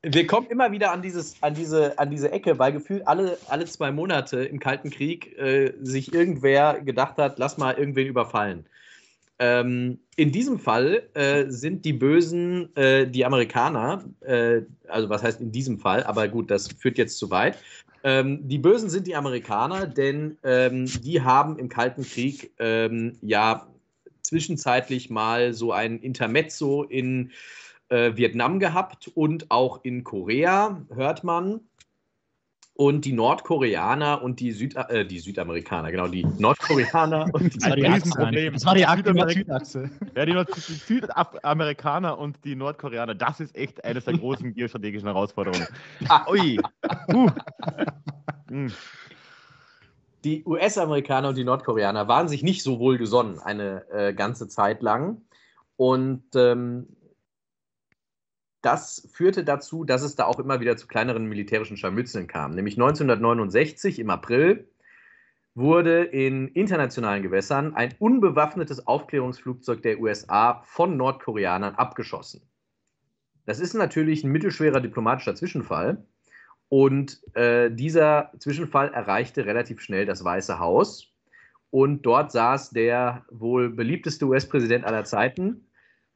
Wir kommen immer wieder an, dieses, an, diese, an diese Ecke, weil gefühlt alle, alle zwei Monate im Kalten Krieg äh, sich irgendwer gedacht hat, lass mal irgendwen überfallen. Ähm, in diesem Fall äh, sind die Bösen äh, die Amerikaner, äh, also was heißt in diesem Fall, aber gut, das führt jetzt zu weit. Ähm, die Bösen sind die Amerikaner, denn ähm, die haben im Kalten Krieg ähm, ja zwischenzeitlich mal so ein Intermezzo in äh, Vietnam gehabt und auch in Korea, hört man. Und die Nordkoreaner und die, Süd äh, die Südamerikaner, genau, die Nordkoreaner und die Das war die Achse. Das war die Südachse. Ja, die, Nord die Südamerikaner und die Nordkoreaner, das ist echt eines der großen geostrategischen Herausforderungen. Ah, Ui. Uh. Die US-Amerikaner und die Nordkoreaner waren sich nicht so wohl gesonnen eine äh, ganze Zeit lang. Und ähm, das führte dazu, dass es da auch immer wieder zu kleineren militärischen Scharmützeln kam. Nämlich 1969 im April wurde in internationalen Gewässern ein unbewaffnetes Aufklärungsflugzeug der USA von Nordkoreanern abgeschossen. Das ist natürlich ein mittelschwerer diplomatischer Zwischenfall. Und äh, dieser Zwischenfall erreichte relativ schnell das Weiße Haus. Und dort saß der wohl beliebteste US-Präsident aller Zeiten.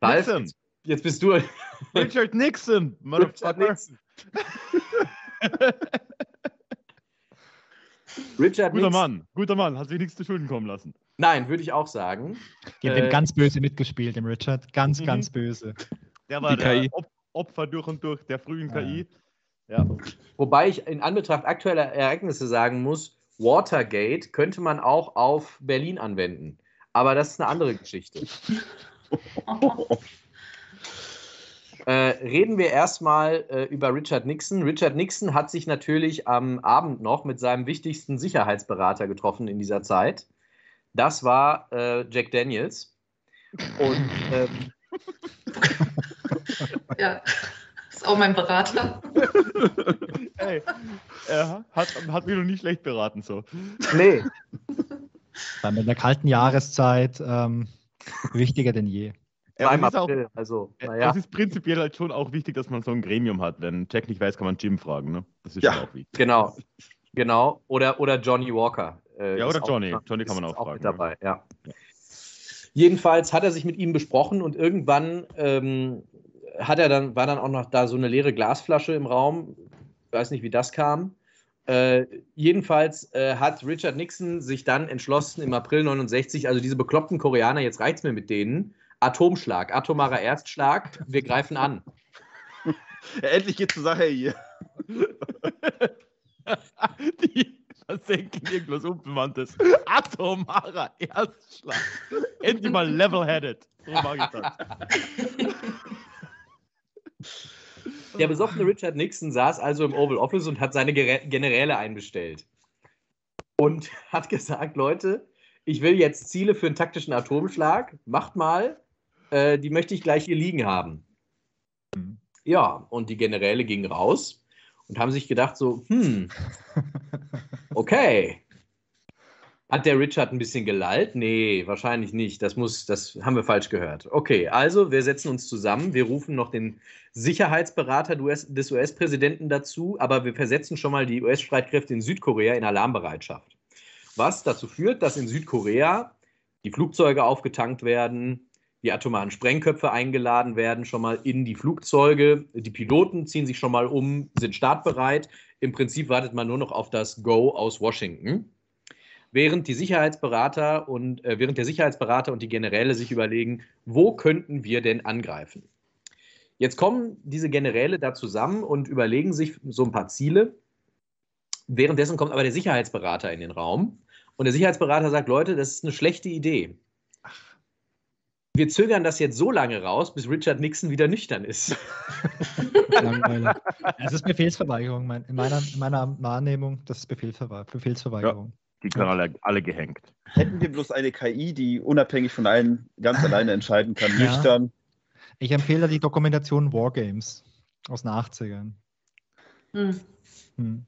Nixon. Jetzt, bist du. Richard Nixon, Richard. Nixon. Richard Guter Nixon. Mann, guter Mann, hat sich nichts zu Schulden kommen lassen. Nein, würde ich auch sagen. Die haben Äh, ganz böse mitgespielt, dem Richard. Ganz, Mhm. ganz böse. Der war der Opfer durch und durch der frühen Ja. KI. Ja. Wobei ich in Anbetracht aktueller Ereignisse sagen muss, Watergate könnte man auch auf Berlin anwenden. Aber das ist eine andere Geschichte. Äh, reden wir erstmal äh, über Richard Nixon. Richard Nixon hat sich natürlich am Abend noch mit seinem wichtigsten Sicherheitsberater getroffen in dieser Zeit. Das war äh, Jack Daniels. Und ähm, Ja, ist auch mein Berater. Ey, er hat, hat mich noch nie schlecht beraten so. nee, Weil mit der kalten Jahreszeit ähm, wichtiger denn je. Ja, im ist auch- April. Also, naja. Es ist prinzipiell halt schon auch wichtig, dass man so ein Gremium hat. Wenn Jack nicht weiß, kann man Jim fragen. Ne? Das ist Ja. schon auch wichtig. Genau, genau. Oder, oder Johnny Walker. äh, Ja, oder auch- Johnny. Johnny kann man auch fragen, mit ja. dabei, ja. Jedenfalls hat er sich mit ihm besprochen und irgendwann ähm, hat er dann, war dann auch noch da so eine leere Glasflasche im Raum. Weiß nicht, wie das kam. Äh, jedenfalls äh, hat Richard Nixon sich dann entschlossen im April 69, also diese bekloppten Koreaner, jetzt reicht's mir mit denen. Atomschlag, atomarer Erstschlag, wir greifen an. Ja, endlich geht's zur Sache hier. Die versenken irgendwas Unbemanntes. Atomarer Erstschlag. Endlich mal level-headed. So mag ich das. Der besoffene Richard Nixon saß also im Oval Office und hat seine Generäle einbestellt. Und hat gesagt, Leute, ich will jetzt Ziele für einen taktischen Atomschlag. Macht mal. Äh, die möchte ich gleich hier liegen haben. Mhm. Ja, und die Generäle gingen raus und haben sich gedacht so, hm, okay. Hat der Richard ein bisschen gelallt? Nee, wahrscheinlich nicht. Das muss, das haben wir falsch gehört. Okay, also wir setzen uns zusammen. Wir rufen noch den Sicherheitsberater des US-Präsidenten dazu, aber wir versetzen schon mal die US-Streitkräfte in Südkorea in Alarmbereitschaft. Was dazu führt, dass in Südkorea die Flugzeuge aufgetankt werden, die atomaren Sprengköpfe eingeladen werden, schon mal in die Flugzeuge. Die Piloten ziehen sich schon mal um, sind startbereit. Im Prinzip wartet man nur noch auf das Go aus Washington. Während die Sicherheitsberater und äh, während der Sicherheitsberater und die Generäle sich überlegen, wo könnten wir denn angreifen? Jetzt kommen diese Generäle da zusammen und überlegen sich so ein paar Ziele. Währenddessen kommt aber der Sicherheitsberater in den Raum und der Sicherheitsberater sagt, Leute, das ist eine schlechte Idee. Wir zögern das jetzt so lange raus, bis Richard Nixon wieder nüchtern ist. Langweilig. Es ist Befehlsverweigerung. Mein, in, meiner, in meiner Wahrnehmung, das ist Befehlsverwe Befehlsverweigerung. Die können alle, alle gehängt. Hätten wir bloß eine KI, die unabhängig von allen ganz alleine entscheiden kann, Ja. nüchtern. Ich empfehle die Dokumentation Wargames aus den 80ern. Hm. Hm.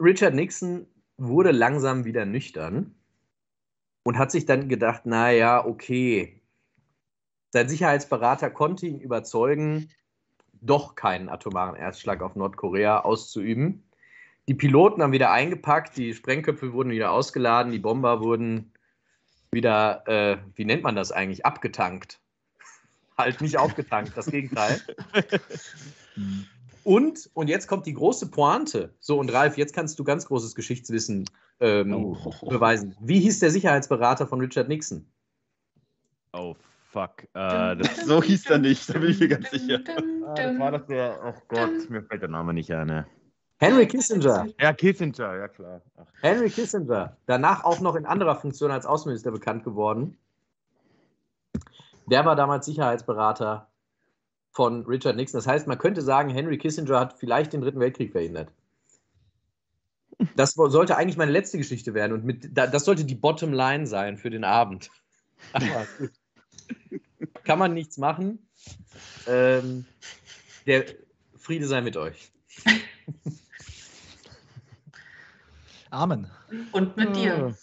Richard Nixon wurde langsam wieder nüchtern und hat sich dann gedacht, naja, okay. Sein Sicherheitsberater konnte ihn überzeugen, doch keinen atomaren Erstschlag auf Nordkorea auszuüben. Die Piloten haben wieder eingepackt, die Sprengköpfe wurden wieder ausgeladen, die Bomber wurden wieder, äh, wie nennt man das eigentlich, abgetankt. halt nicht aufgetankt, das Gegenteil. Und, und jetzt kommt die große Pointe. So, und Ralf, jetzt kannst du ganz großes Geschichtswissen ähm, Oh. beweisen. Wie hieß der Sicherheitsberater von Richard Nixon? Oh, fuck. Äh, das, So hieß er nicht, da bin ich mir ganz sicher. ah, das war das der. Oh Gott, mir fällt der Name nicht ein. ne. Henry Kissinger. Ja, Kissinger, ja klar. Ach, Henry Kissinger. Danach auch noch in anderer Funktion als Außenminister bekannt geworden. Der war damals Sicherheitsberater von Richard Nixon. Das heißt, man könnte sagen, Henry Kissinger hat vielleicht den Dritten Weltkrieg verhindert. Das sollte eigentlich meine letzte Geschichte werden und mit, da- das sollte die Bottom Line sein für den Abend. Aber gut. Kann man nichts machen. Ähm, der Friede sei mit euch. Amen. Und mit dir.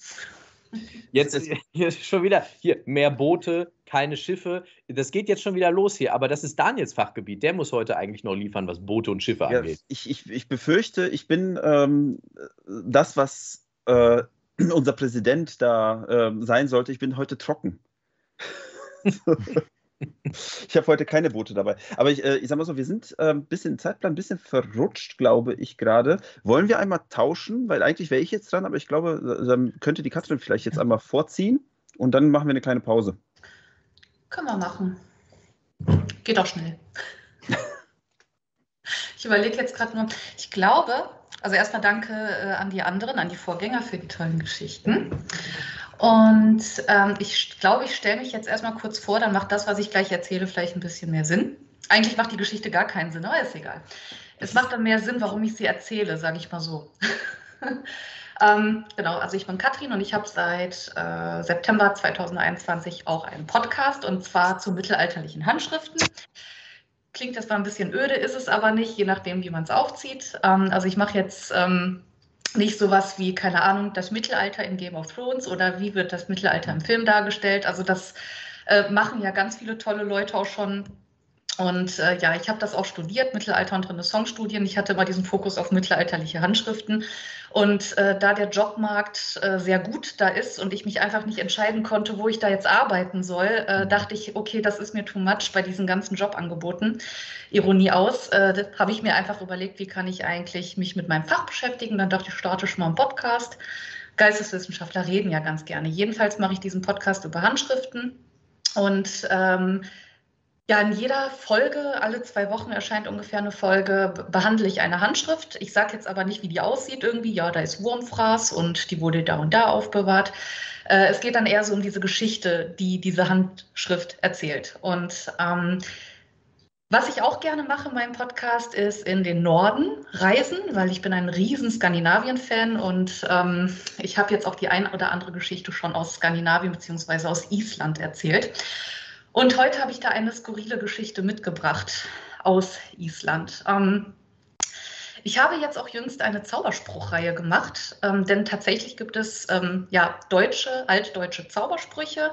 Jetzt ist hier schon wieder, hier, mehr Boote, keine Schiffe. Das geht jetzt schon wieder los hier, aber das ist Daniels Fachgebiet. Der muss heute eigentlich noch liefern, was Boote und Schiffe Ja, angeht. ich, ich, ich befürchte, ich bin ähm, das, was äh, unser Präsident da ähm, sein sollte. Ich bin heute trocken. ich habe heute keine Boote dabei. Aber ich, äh, ich sag mal so, wir sind äh, ein bisschen im Zeitplan, ein bisschen verrutscht, glaube ich gerade. Wollen wir einmal tauschen? Weil eigentlich wäre ich jetzt dran, aber ich glaube, äh, dann könnte die Katrin vielleicht jetzt einmal vorziehen und dann machen wir eine kleine Pause. Können wir machen. Geht auch schnell. Ich überlege jetzt gerade nur, ich glaube, also erstmal danke äh, an die anderen, an die Vorgänger für die tollen Geschichten. Und ähm, ich glaube, ich stelle mich jetzt erstmal kurz vor, dann macht das, was ich gleich erzähle, vielleicht ein bisschen mehr Sinn. Eigentlich macht die Geschichte gar keinen Sinn, aber ist egal. Es macht dann mehr Sinn, warum ich sie erzähle, sage ich mal so. ähm, genau, also ich bin Katrin und ich habe seit äh, September 2021 auch einen Podcast und zwar zu mittelalterlichen Handschriften. Klingt das zwar ein bisschen öde, ist es aber nicht, je nachdem, wie man es aufzieht. Ähm, also ich mache jetzt ähm, nicht sowas wie, keine Ahnung, das Mittelalter in Game of Thrones oder wie wird das Mittelalter im Film dargestellt. Also das äh, machen ja ganz viele tolle Leute auch schon. Und äh, ja, ich habe das auch studiert, Mittelalter- und Renaissance-Studien. Ich hatte immer diesen Fokus auf mittelalterliche Handschriften. Und äh, da der Jobmarkt äh, sehr gut da ist und ich mich einfach nicht entscheiden konnte, wo ich da jetzt arbeiten soll, äh, dachte ich, okay, das ist mir too much bei diesen ganzen Jobangeboten. Ironie aus, äh, habe ich mir einfach überlegt, wie kann ich eigentlich mich mit meinem Fach beschäftigen. Dann dachte ich, starte schon mal einen Podcast. Geisteswissenschaftler reden ja ganz gerne. Jedenfalls mache ich diesen Podcast über Handschriften und ähm, ja, in jeder Folge, alle zwei Wochen erscheint ungefähr eine Folge, be- behandle ich eine Handschrift. Ich sage jetzt aber nicht, wie die aussieht irgendwie. Ja, da ist Wurmfraß und die wurde da und da aufbewahrt. Äh, es geht dann eher so um diese Geschichte, die diese Handschrift erzählt. Und ähm, was ich auch gerne mache in meinem Podcast ist in den Norden reisen, weil ich bin ein riesen Skandinavien-Fan und ähm, ich habe jetzt auch die ein oder andere Geschichte schon aus Skandinavien bzw. aus Island erzählt. Und heute habe ich da eine skurrile Geschichte mitgebracht aus Island. Ähm, ich habe jetzt auch jüngst eine Zauberspruchreihe gemacht, ähm, denn tatsächlich gibt es ähm, ja deutsche, altdeutsche Zaubersprüche.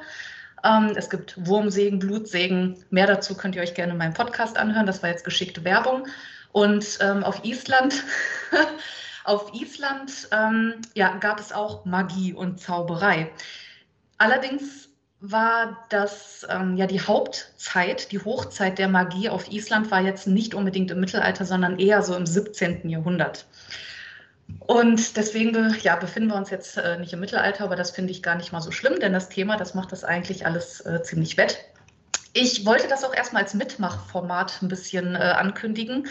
Ähm, es gibt Wurmsegen, Blutsegen. Mehr dazu könnt ihr euch gerne in meinem Podcast anhören. Das war jetzt geschickte Werbung. Und ähm, auf Island, auf Island ähm, ja, gab es auch Magie und Zauberei. Allerdings war das ähm, ja die Hauptzeit, die Hochzeit der Magie auf Island war jetzt nicht unbedingt im Mittelalter, sondern eher so im 17. Jahrhundert. Und deswegen ja, befinden wir uns jetzt äh, nicht im Mittelalter, aber das finde ich gar nicht mal so schlimm, denn das Thema, das macht das eigentlich alles äh, ziemlich wett. Ich wollte das auch erstmal als Mitmachformat ein bisschen äh, ankündigen.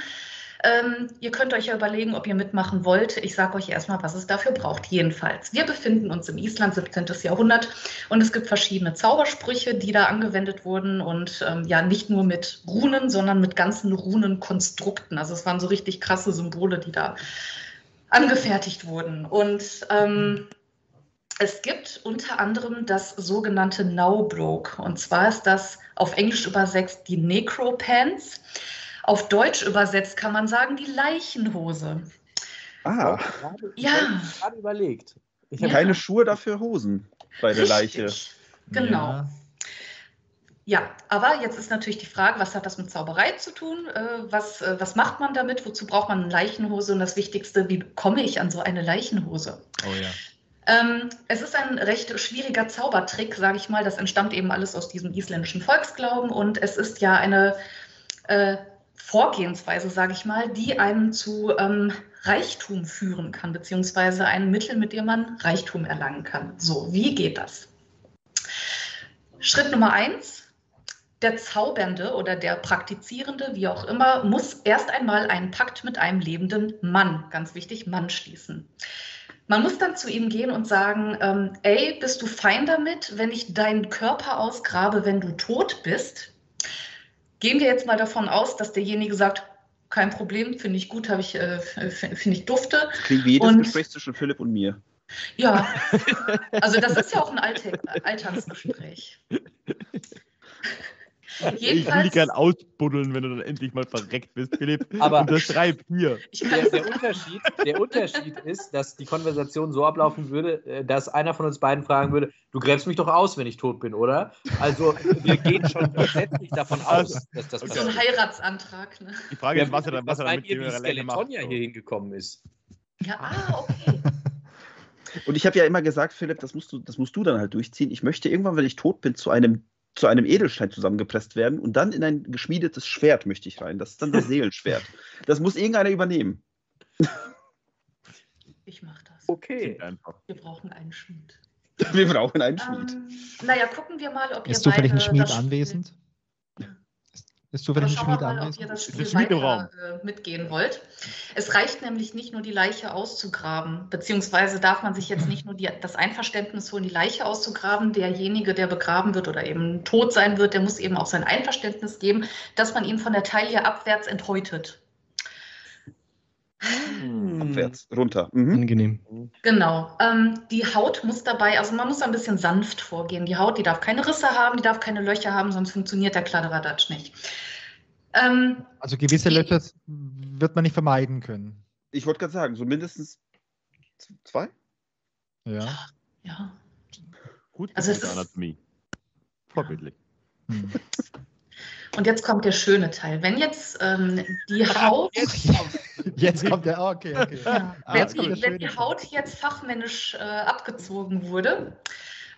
Ähm, ihr könnt euch ja überlegen, ob ihr mitmachen wollt. Ich sage euch erstmal, was es dafür braucht. Jedenfalls, wir befinden uns im Island, 17. Jahrhundert, und es gibt verschiedene Zaubersprüche, die da angewendet wurden und ähm, ja, nicht nur mit Runen, sondern mit ganzen Runenkonstrukten. Also es waren so richtig krasse Symbole, die da angefertigt wurden. Und ähm, es gibt unter anderem das sogenannte Nowbroke. Und zwar ist das auf Englisch übersetzt die Necropants. Auf Deutsch übersetzt kann man sagen die Leichenhose. Ah, Ich Ja. habe gerade überlegt. Ich hab, Ja. keine Schuhe dafür Hosen bei der Leiche. Richtig. Genau. Ja. Ja, aber jetzt ist natürlich die Frage, was hat das mit Zauberei zu tun? Äh, was, äh, was macht man damit? Wozu braucht man eine Leichenhose? Und das Wichtigste, wie komme ich an so eine Leichenhose? Oh ja. Ähm, es ist ein recht schwieriger Zaubertrick, sage ich mal. Das entstammt eben alles aus diesem isländischen Volksglauben und es ist ja eine äh, Vorgehensweise, sage ich mal, die einen zu ähm, Reichtum führen kann, beziehungsweise ein Mittel, mit dem man Reichtum erlangen kann. So, wie geht das? Schritt Nummer eins. Der Zaubernde oder der Praktizierende, wie auch immer, muss erst einmal einen Pakt mit einem lebenden Mann, ganz wichtig, Mann schließen. Man muss dann zu ihm gehen und sagen, ähm, ey, bist du fein damit, wenn ich deinen Körper ausgrabe, wenn du tot bist? Gehen wir jetzt mal davon aus, dass derjenige sagt, kein Problem, finde ich gut, habe ich, äh, finde ich dufte. Das klingt wie jedes Und- Gespräch zwischen Philipp und mir. Ja, also das ist ja auch ein Alltag, Alltagsgespräch. Ich will Jedenfalls- dich gern ausbuddeln, wenn du dann endlich mal verreckt bist, Philipp. Aber- Unterschreib hier. Der, der, Unterschied, der Unterschied ist, dass die Konversation so ablaufen würde, äh, dass einer von uns beiden fragen würde, du gräbst mich doch aus, wenn ich tot bin, oder? Also wir gehen schon grundsätzlich davon aus, dass das Okay. so ein passiert. Heiratsantrag. Ne? Die Frage ist, was er dann, was was er dann meint mit ihr, wie. Skeletonja hier hingekommen ist? Ja, ah, okay. Und ich habe ja immer gesagt, Philipp, das musst, du, das musst du dann halt durchziehen. Ich möchte irgendwann, wenn ich tot bin, zu einem, zu einem Edelstein zusammengepresst werden und dann in ein geschmiedetes Schwert möchte ich rein. Das ist dann das Seelenschwert. Das muss irgendeiner übernehmen. Ich mache das. Okay. Wir brauchen einen Schmied. Wir brauchen einen Schmied. Ähm, naja, gucken wir mal, ob ihr Ist zufällig ein Schmied anwesend? Ist, ist Aber zufällig ein schauen wir mal, ob ihr das Spiel weiter äh, mitgehen wollt. Es reicht nämlich nicht nur die Leiche auszugraben, beziehungsweise darf man sich jetzt nicht nur die, das Einverständnis holen, die Leiche auszugraben. Derjenige, der begraben wird oder eben tot sein wird, der muss eben auch sein Einverständnis geben, dass man ihn von der Taille abwärts enthäutet. Hm. Abwärts, runter. Mhm. Angenehm. Genau. Ähm, die Haut muss dabei, also man muss ein bisschen sanft vorgehen. Die Haut, die darf keine Risse haben, die darf keine Löcher haben, sonst funktioniert der Kladderadatsch nicht. Ähm, Also gewisse Löcher wird man nicht vermeiden können. Ich wollte gerade sagen, so mindestens zwei? Ja. ja. Gut, Also es ist- Anatomie. Vorbildlich. Hm. Und jetzt kommt der schöne Teil. Wenn jetzt ähm, die Haut, Jetzt kommt der. oh, Okay, okay. ja, Ah, wenn, die, wenn die. Haut jetzt fachmännisch äh, abgezogen wurde,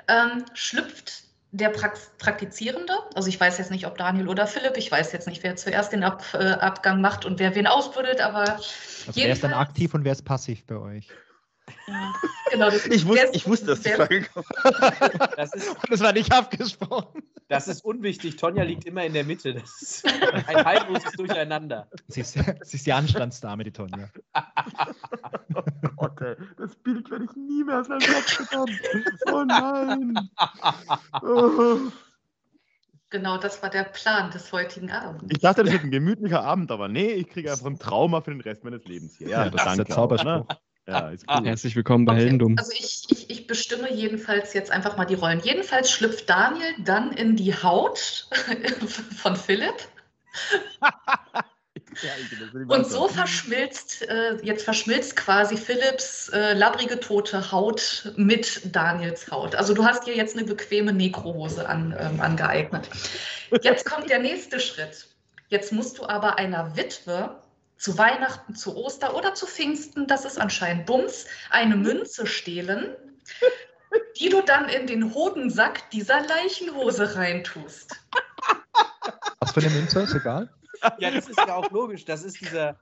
ähm, schlüpft der Prax Praktizierende, also ich weiß jetzt nicht, ob Daniel oder Philipp, ich weiß jetzt nicht, wer zuerst den Ab, äh, Abgang macht und wer wen ausbuddelt, aber Also wer ist dann aktiv und wer ist passiv bei euch? Ja, genau, das, Ich, wus wer- ich wusste, dass die Frage kommt. Das ist, Das war nicht abgesprochen. das ist unwichtig. Tonja liegt immer in der Mitte. Das ist ein heilloses Durcheinander. Sie ist, sie ist die Anstandsdame, die Tonja. Oh Gott, ey. Das Bild werde ich nie mehr aus meinem Kopf bekommen. Oh nein. Oh. Genau, das war der Plan des heutigen Abends. Ich dachte, das wird ein gemütlicher Abend, aber nee, ich kriege einfach ein Trauma für den Rest meines Lebens hier. Ja, das ist der Zauberspruch. Ja, ist gut. Herzlich willkommen bei Okay, Heldendum. Also ich, ich, ich bestimme jedenfalls jetzt einfach mal die Rollen. Jedenfalls schlüpft Daniel dann in die Haut von Philipp und so verschmilzt, äh, jetzt verschmilzt quasi Philipps äh, labbrige tote Haut mit Daniels Haut. Also du hast dir jetzt eine bequeme Nekrohose an, ähm, angeeignet. Jetzt kommt der nächste Schritt. Jetzt musst du aber einer Witwe zu Weihnachten, zu Oster oder zu Pfingsten, das ist anscheinend Bums, eine Münze stehlen, die du dann in den Hodensack dieser Leichenhose reintust. Was für eine Münze, ist egal. Ja, das ist ja auch logisch. Das ist dieser,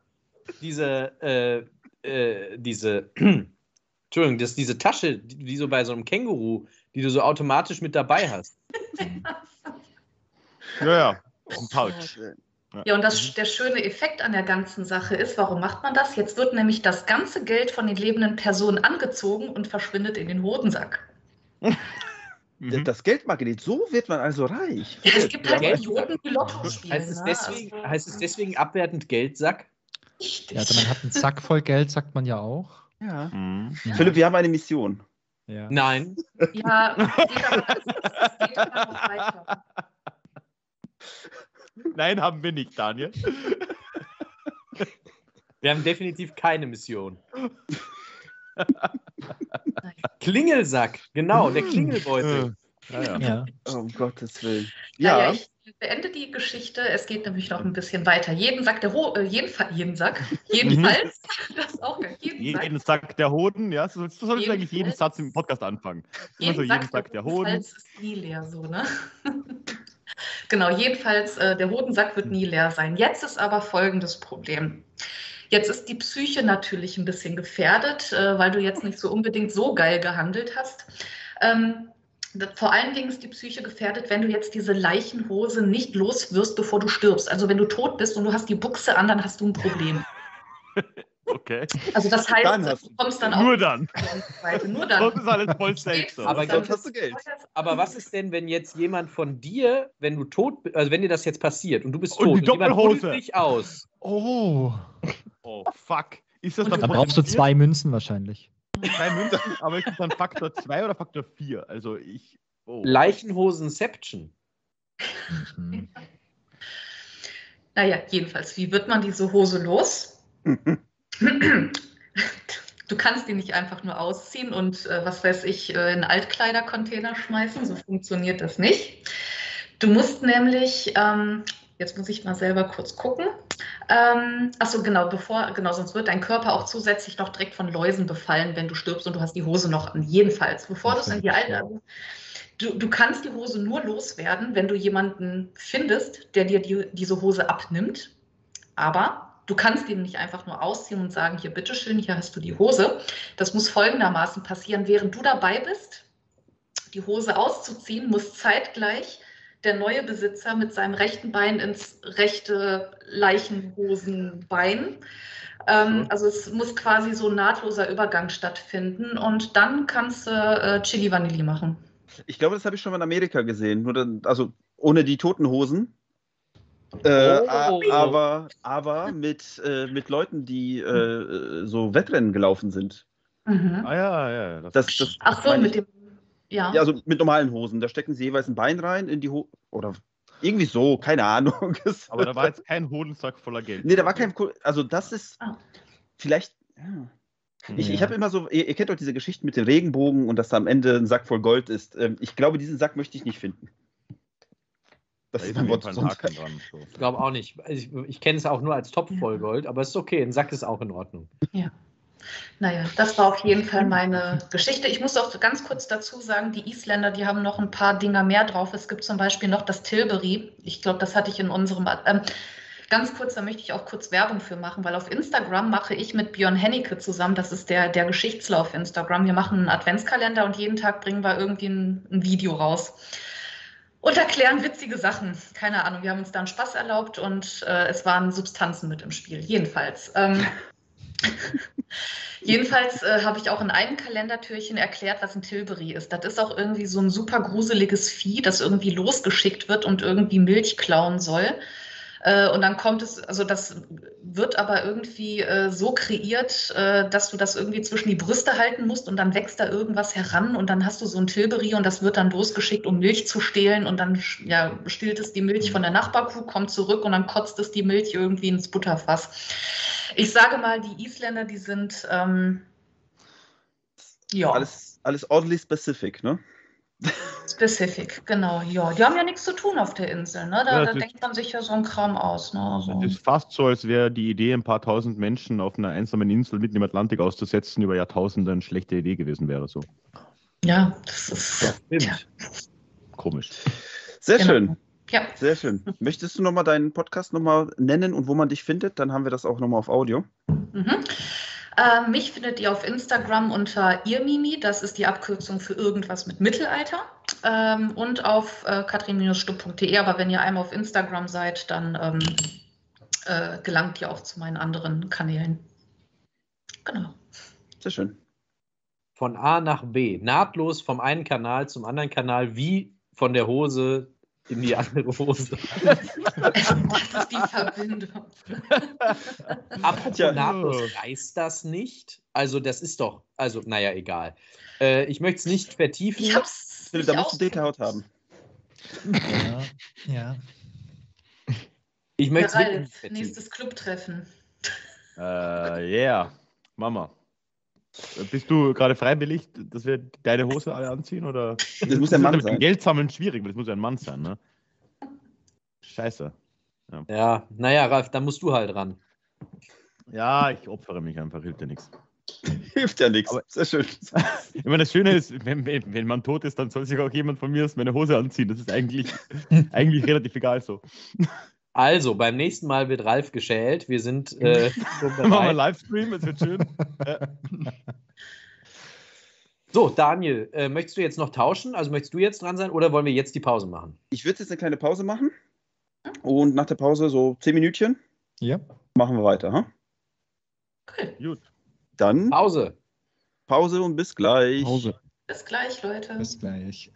diese, äh, äh, diese, Entschuldigung, das ist diese Tasche, die, die so bei so einem Känguru, die du so automatisch mit dabei hast. Ja, ja. Ein Pouch. Ja, und das, der schöne Effekt an der ganzen Sache ist, warum macht man das? Jetzt wird nämlich das ganze Geld von den lebenden Personen angezogen und verschwindet in den Hodensack. Mhm. Das Geldmagnet, so wird man also reich. Ja, es gibt halt Geld- Idioten, die Lotto spielen. Heißt es, ne? deswegen, Also, heißt es deswegen abwertend Geldsack? richtig. Ja, also man hat einen Sack voll Geld, sagt man ja auch. Ja. Mhm. Philipp, wir haben eine Mission. Ja. Nein. Ja, geht aber, geht aber noch weiter. Nein, haben wir nicht, Daniel. Wir haben definitiv keine Mission. Klingelsack, genau, der Klingelbeutel. Ja, ja. Ja. Oh, Um Gottes Willen. Naja, Ja, ich beende die Geschichte. Es geht nämlich noch ein bisschen weiter. Jeden Sack der Ho äh, jeden, jeden Sack, jedenfalls, das ist auch geil. Jeden, Sack, Jeden Sack der Hoden, ja, so, so solltest du eigentlich jeden Jedenfalls- Satz im Podcast anfangen. Immer so jeden Sack der Hoden. jedenfalls ist nie leer, so, ne? Genau, jedenfalls, äh, der Hodensack wird nie leer sein. Jetzt ist aber folgendes Problem. Jetzt ist die Psyche natürlich ein bisschen gefährdet, äh, weil du jetzt nicht so unbedingt so geil gehandelt hast. Ähm, vor allen Dingen ist die Psyche gefährdet, wenn du jetzt diese Leichenhose nicht los wirst, bevor du stirbst. Also wenn du tot bist und du hast die Buchse an, dann hast du ein Problem. Okay. Also das heißt, Dann du kommst dann auch Nur dann. Nur dann. Sonst ist alles voll safe. So. Aber Sonst hast du Geld. Aber was ist denn, wenn jetzt jemand von dir, wenn du tot bist, also wenn dir das jetzt passiert und du bist Und tot die jemand Doppelhose. holt dich aus, Oh. Oh, fuck. Ist das dann Da brauchst du zwei Münzen wahrscheinlich. Zwei Münzen, aber ist das dann Faktor 2 oder Faktor 4? Also ich. Oh. Leichenhosenception. Mhm. Naja, jedenfalls, wie wird man diese Hose los? Du kannst die nicht einfach nur ausziehen und, äh, was weiß ich, äh, in Altkleidercontainer schmeißen. So funktioniert das nicht. Du musst nämlich, ähm, jetzt muss ich mal selber kurz gucken. Ähm, achso, genau, bevor, genau, sonst wird dein Körper auch zusätzlich noch direkt von Läusen befallen, wenn du stirbst und du hast die Hose noch an. Jedenfalls, bevor du es in die alte. Du, du kannst die Hose nur loswerden, wenn du jemanden findest, der dir die, diese Hose abnimmt. Aber du kannst ihn nicht einfach nur ausziehen und sagen, hier, bitteschön, hier hast du die Hose. Das muss folgendermaßen passieren. Während du dabei bist, die Hose auszuziehen, muss zeitgleich der neue Besitzer mit seinem rechten Bein ins rechte Leichenhosenbein. Ähm, also es muss quasi so ein nahtloser Übergang stattfinden und dann kannst du äh, Chili Vanilli machen. Ich glaube, das habe ich schon mal in Amerika gesehen. Nur dann, also ohne die toten Hosen. Äh, Oh. aber aber mit, äh, mit Leuten, die äh, so Wettrennen gelaufen sind. Mhm. Ah ja, ja. Das, Das, das, Ach so, mit dem, ja. Ja, also mit normalen Hosen. Da stecken sie jeweils ein Bein rein in die Hose. Oder irgendwie so, keine Ahnung. Aber da war jetzt kein Hodensack voller Geld. nee, da war kein. Also, das ist Ah. vielleicht. Ja. Ich, ich habe immer so, ihr, ihr kennt doch diese Geschichten mit dem Regenbogen und dass da am Ende ein Sack voll Gold ist. Ähm, ich glaube, diesen Sack möchte ich nicht finden. Das Da ist auf Wort ein. Haken dran. So. Ich glaube auch nicht. Ich, ich kenne es auch nur als Topf voll Gold, aber es ist okay. Ein Sack ist auch in Ordnung. Naja, das war auf jeden Fall meine Geschichte. Ich muss auch ganz kurz dazu sagen, die Isländer, die haben noch ein paar Dinger mehr drauf. Es gibt zum Beispiel noch das Tilbury. Ich glaube, das hatte ich in unserem. Ähm, ganz kurz, da möchte ich auch kurz Werbung für machen, weil auf Instagram mache ich mit Björn Hennecke zusammen, das ist der, der Geschichtslauf auf Instagram. Wir machen einen Adventskalender und jeden Tag bringen wir irgendwie ein, ein Video raus. Und erklären witzige Sachen. Keine Ahnung, wir haben uns da einen Spaß erlaubt und äh, es waren Substanzen mit im Spiel. Jedenfalls. Ähm, Jedenfalls äh, habe ich auch in einem Kalendertürchen erklärt, was ein Tilbury ist. Das ist auch irgendwie so ein super gruseliges Vieh, das irgendwie losgeschickt wird und irgendwie Milch klauen soll. Äh, und dann kommt es, also das wird aber irgendwie äh, so kreiert, äh, dass du das irgendwie zwischen die Brüste halten musst und dann wächst da irgendwas heran und dann hast du so ein Tilbury und das wird dann losgeschickt, um Milch zu stehlen und dann ja, stillt es die Milch von der Nachbarkuh, kommt zurück und dann kotzt es die Milch irgendwie ins Butterfass. Ich sage mal, die Isländer, die sind ähm, ja Alles, alles oddly specific, ne? specific, genau. Ja, die haben ja nichts zu tun auf der Insel, ne? Da, Ja, da das denkt man sich ja so einen Kram aus, ne? Also, Es ist fast so, als wäre die Idee, ein paar tausend Menschen auf einer einsamen Insel mitten im Atlantik auszusetzen, über Jahrtausende eine schlechte Idee gewesen wäre. So ja, das ist ja, komisch. Sehr Genau. schön. ja. Sehr schön. Möchtest du nochmal deinen Podcast nochmal nennen und wo man dich findet? Dann haben wir das auch nochmal auf Audio. Mhm. Äh, mich findet ihr auf Instagram unter ihrmimi, das ist die Abkürzung für irgendwas mit Mittelalter. Ähm, und auf äh, katrin-stupp.de, aber wenn ihr einmal auf Instagram seid, dann ähm, äh, gelangt ihr auch zu meinen anderen Kanälen. Genau. Sehr schön. Von A nach B. Nahtlos vom einen Kanal zum anderen Kanal, wie von der Hose in die andere Hose. Das ist die Verbindung. Apropos Tja. nahtlos, reißt das nicht? Also, das ist doch, also, naja, egal. Äh, ich möchte es nicht vertiefen. Ich hab's. Philipp, da musst du ausprobiert. Detailhaut haben. Ja, ja. Ich möchte es nächstes Clubtreffen. Äh, yeah, Mama. Bist du gerade freiwillig, dass wir deine Hose alle anziehen? Oder? Das muss der Mann sein. Geld sammeln schwierig, weil das muss ja ein Mann sein, ne? Scheiße. Ja, naja, Ralf, dann musst du halt ran. Ja, ich opfere mich einfach, hilft ja nichts. Hilft ja nichts. Sehr schön. Ich meine, das Schöne ist, wenn, wenn, wenn man tot ist, dann soll sich auch jemand von mir aus meine Hose anziehen. Das ist eigentlich, eigentlich relativ egal so. Also, beim nächsten Mal wird Ralf geschält. Wir sind äh, Machen wir. Livestream, es wird schön. Äh, So, Daniel, äh, möchtest du jetzt noch tauschen? Also möchtest du jetzt dran sein oder wollen wir jetzt die Pause machen? Ich würde jetzt eine kleine Pause machen. Und nach der Pause so zehn Minütchen Ja. machen wir weiter. Ha? Okay, gut. Dann Pause. Pause und bis gleich. Pause. bis gleich, Leute. Bis gleich.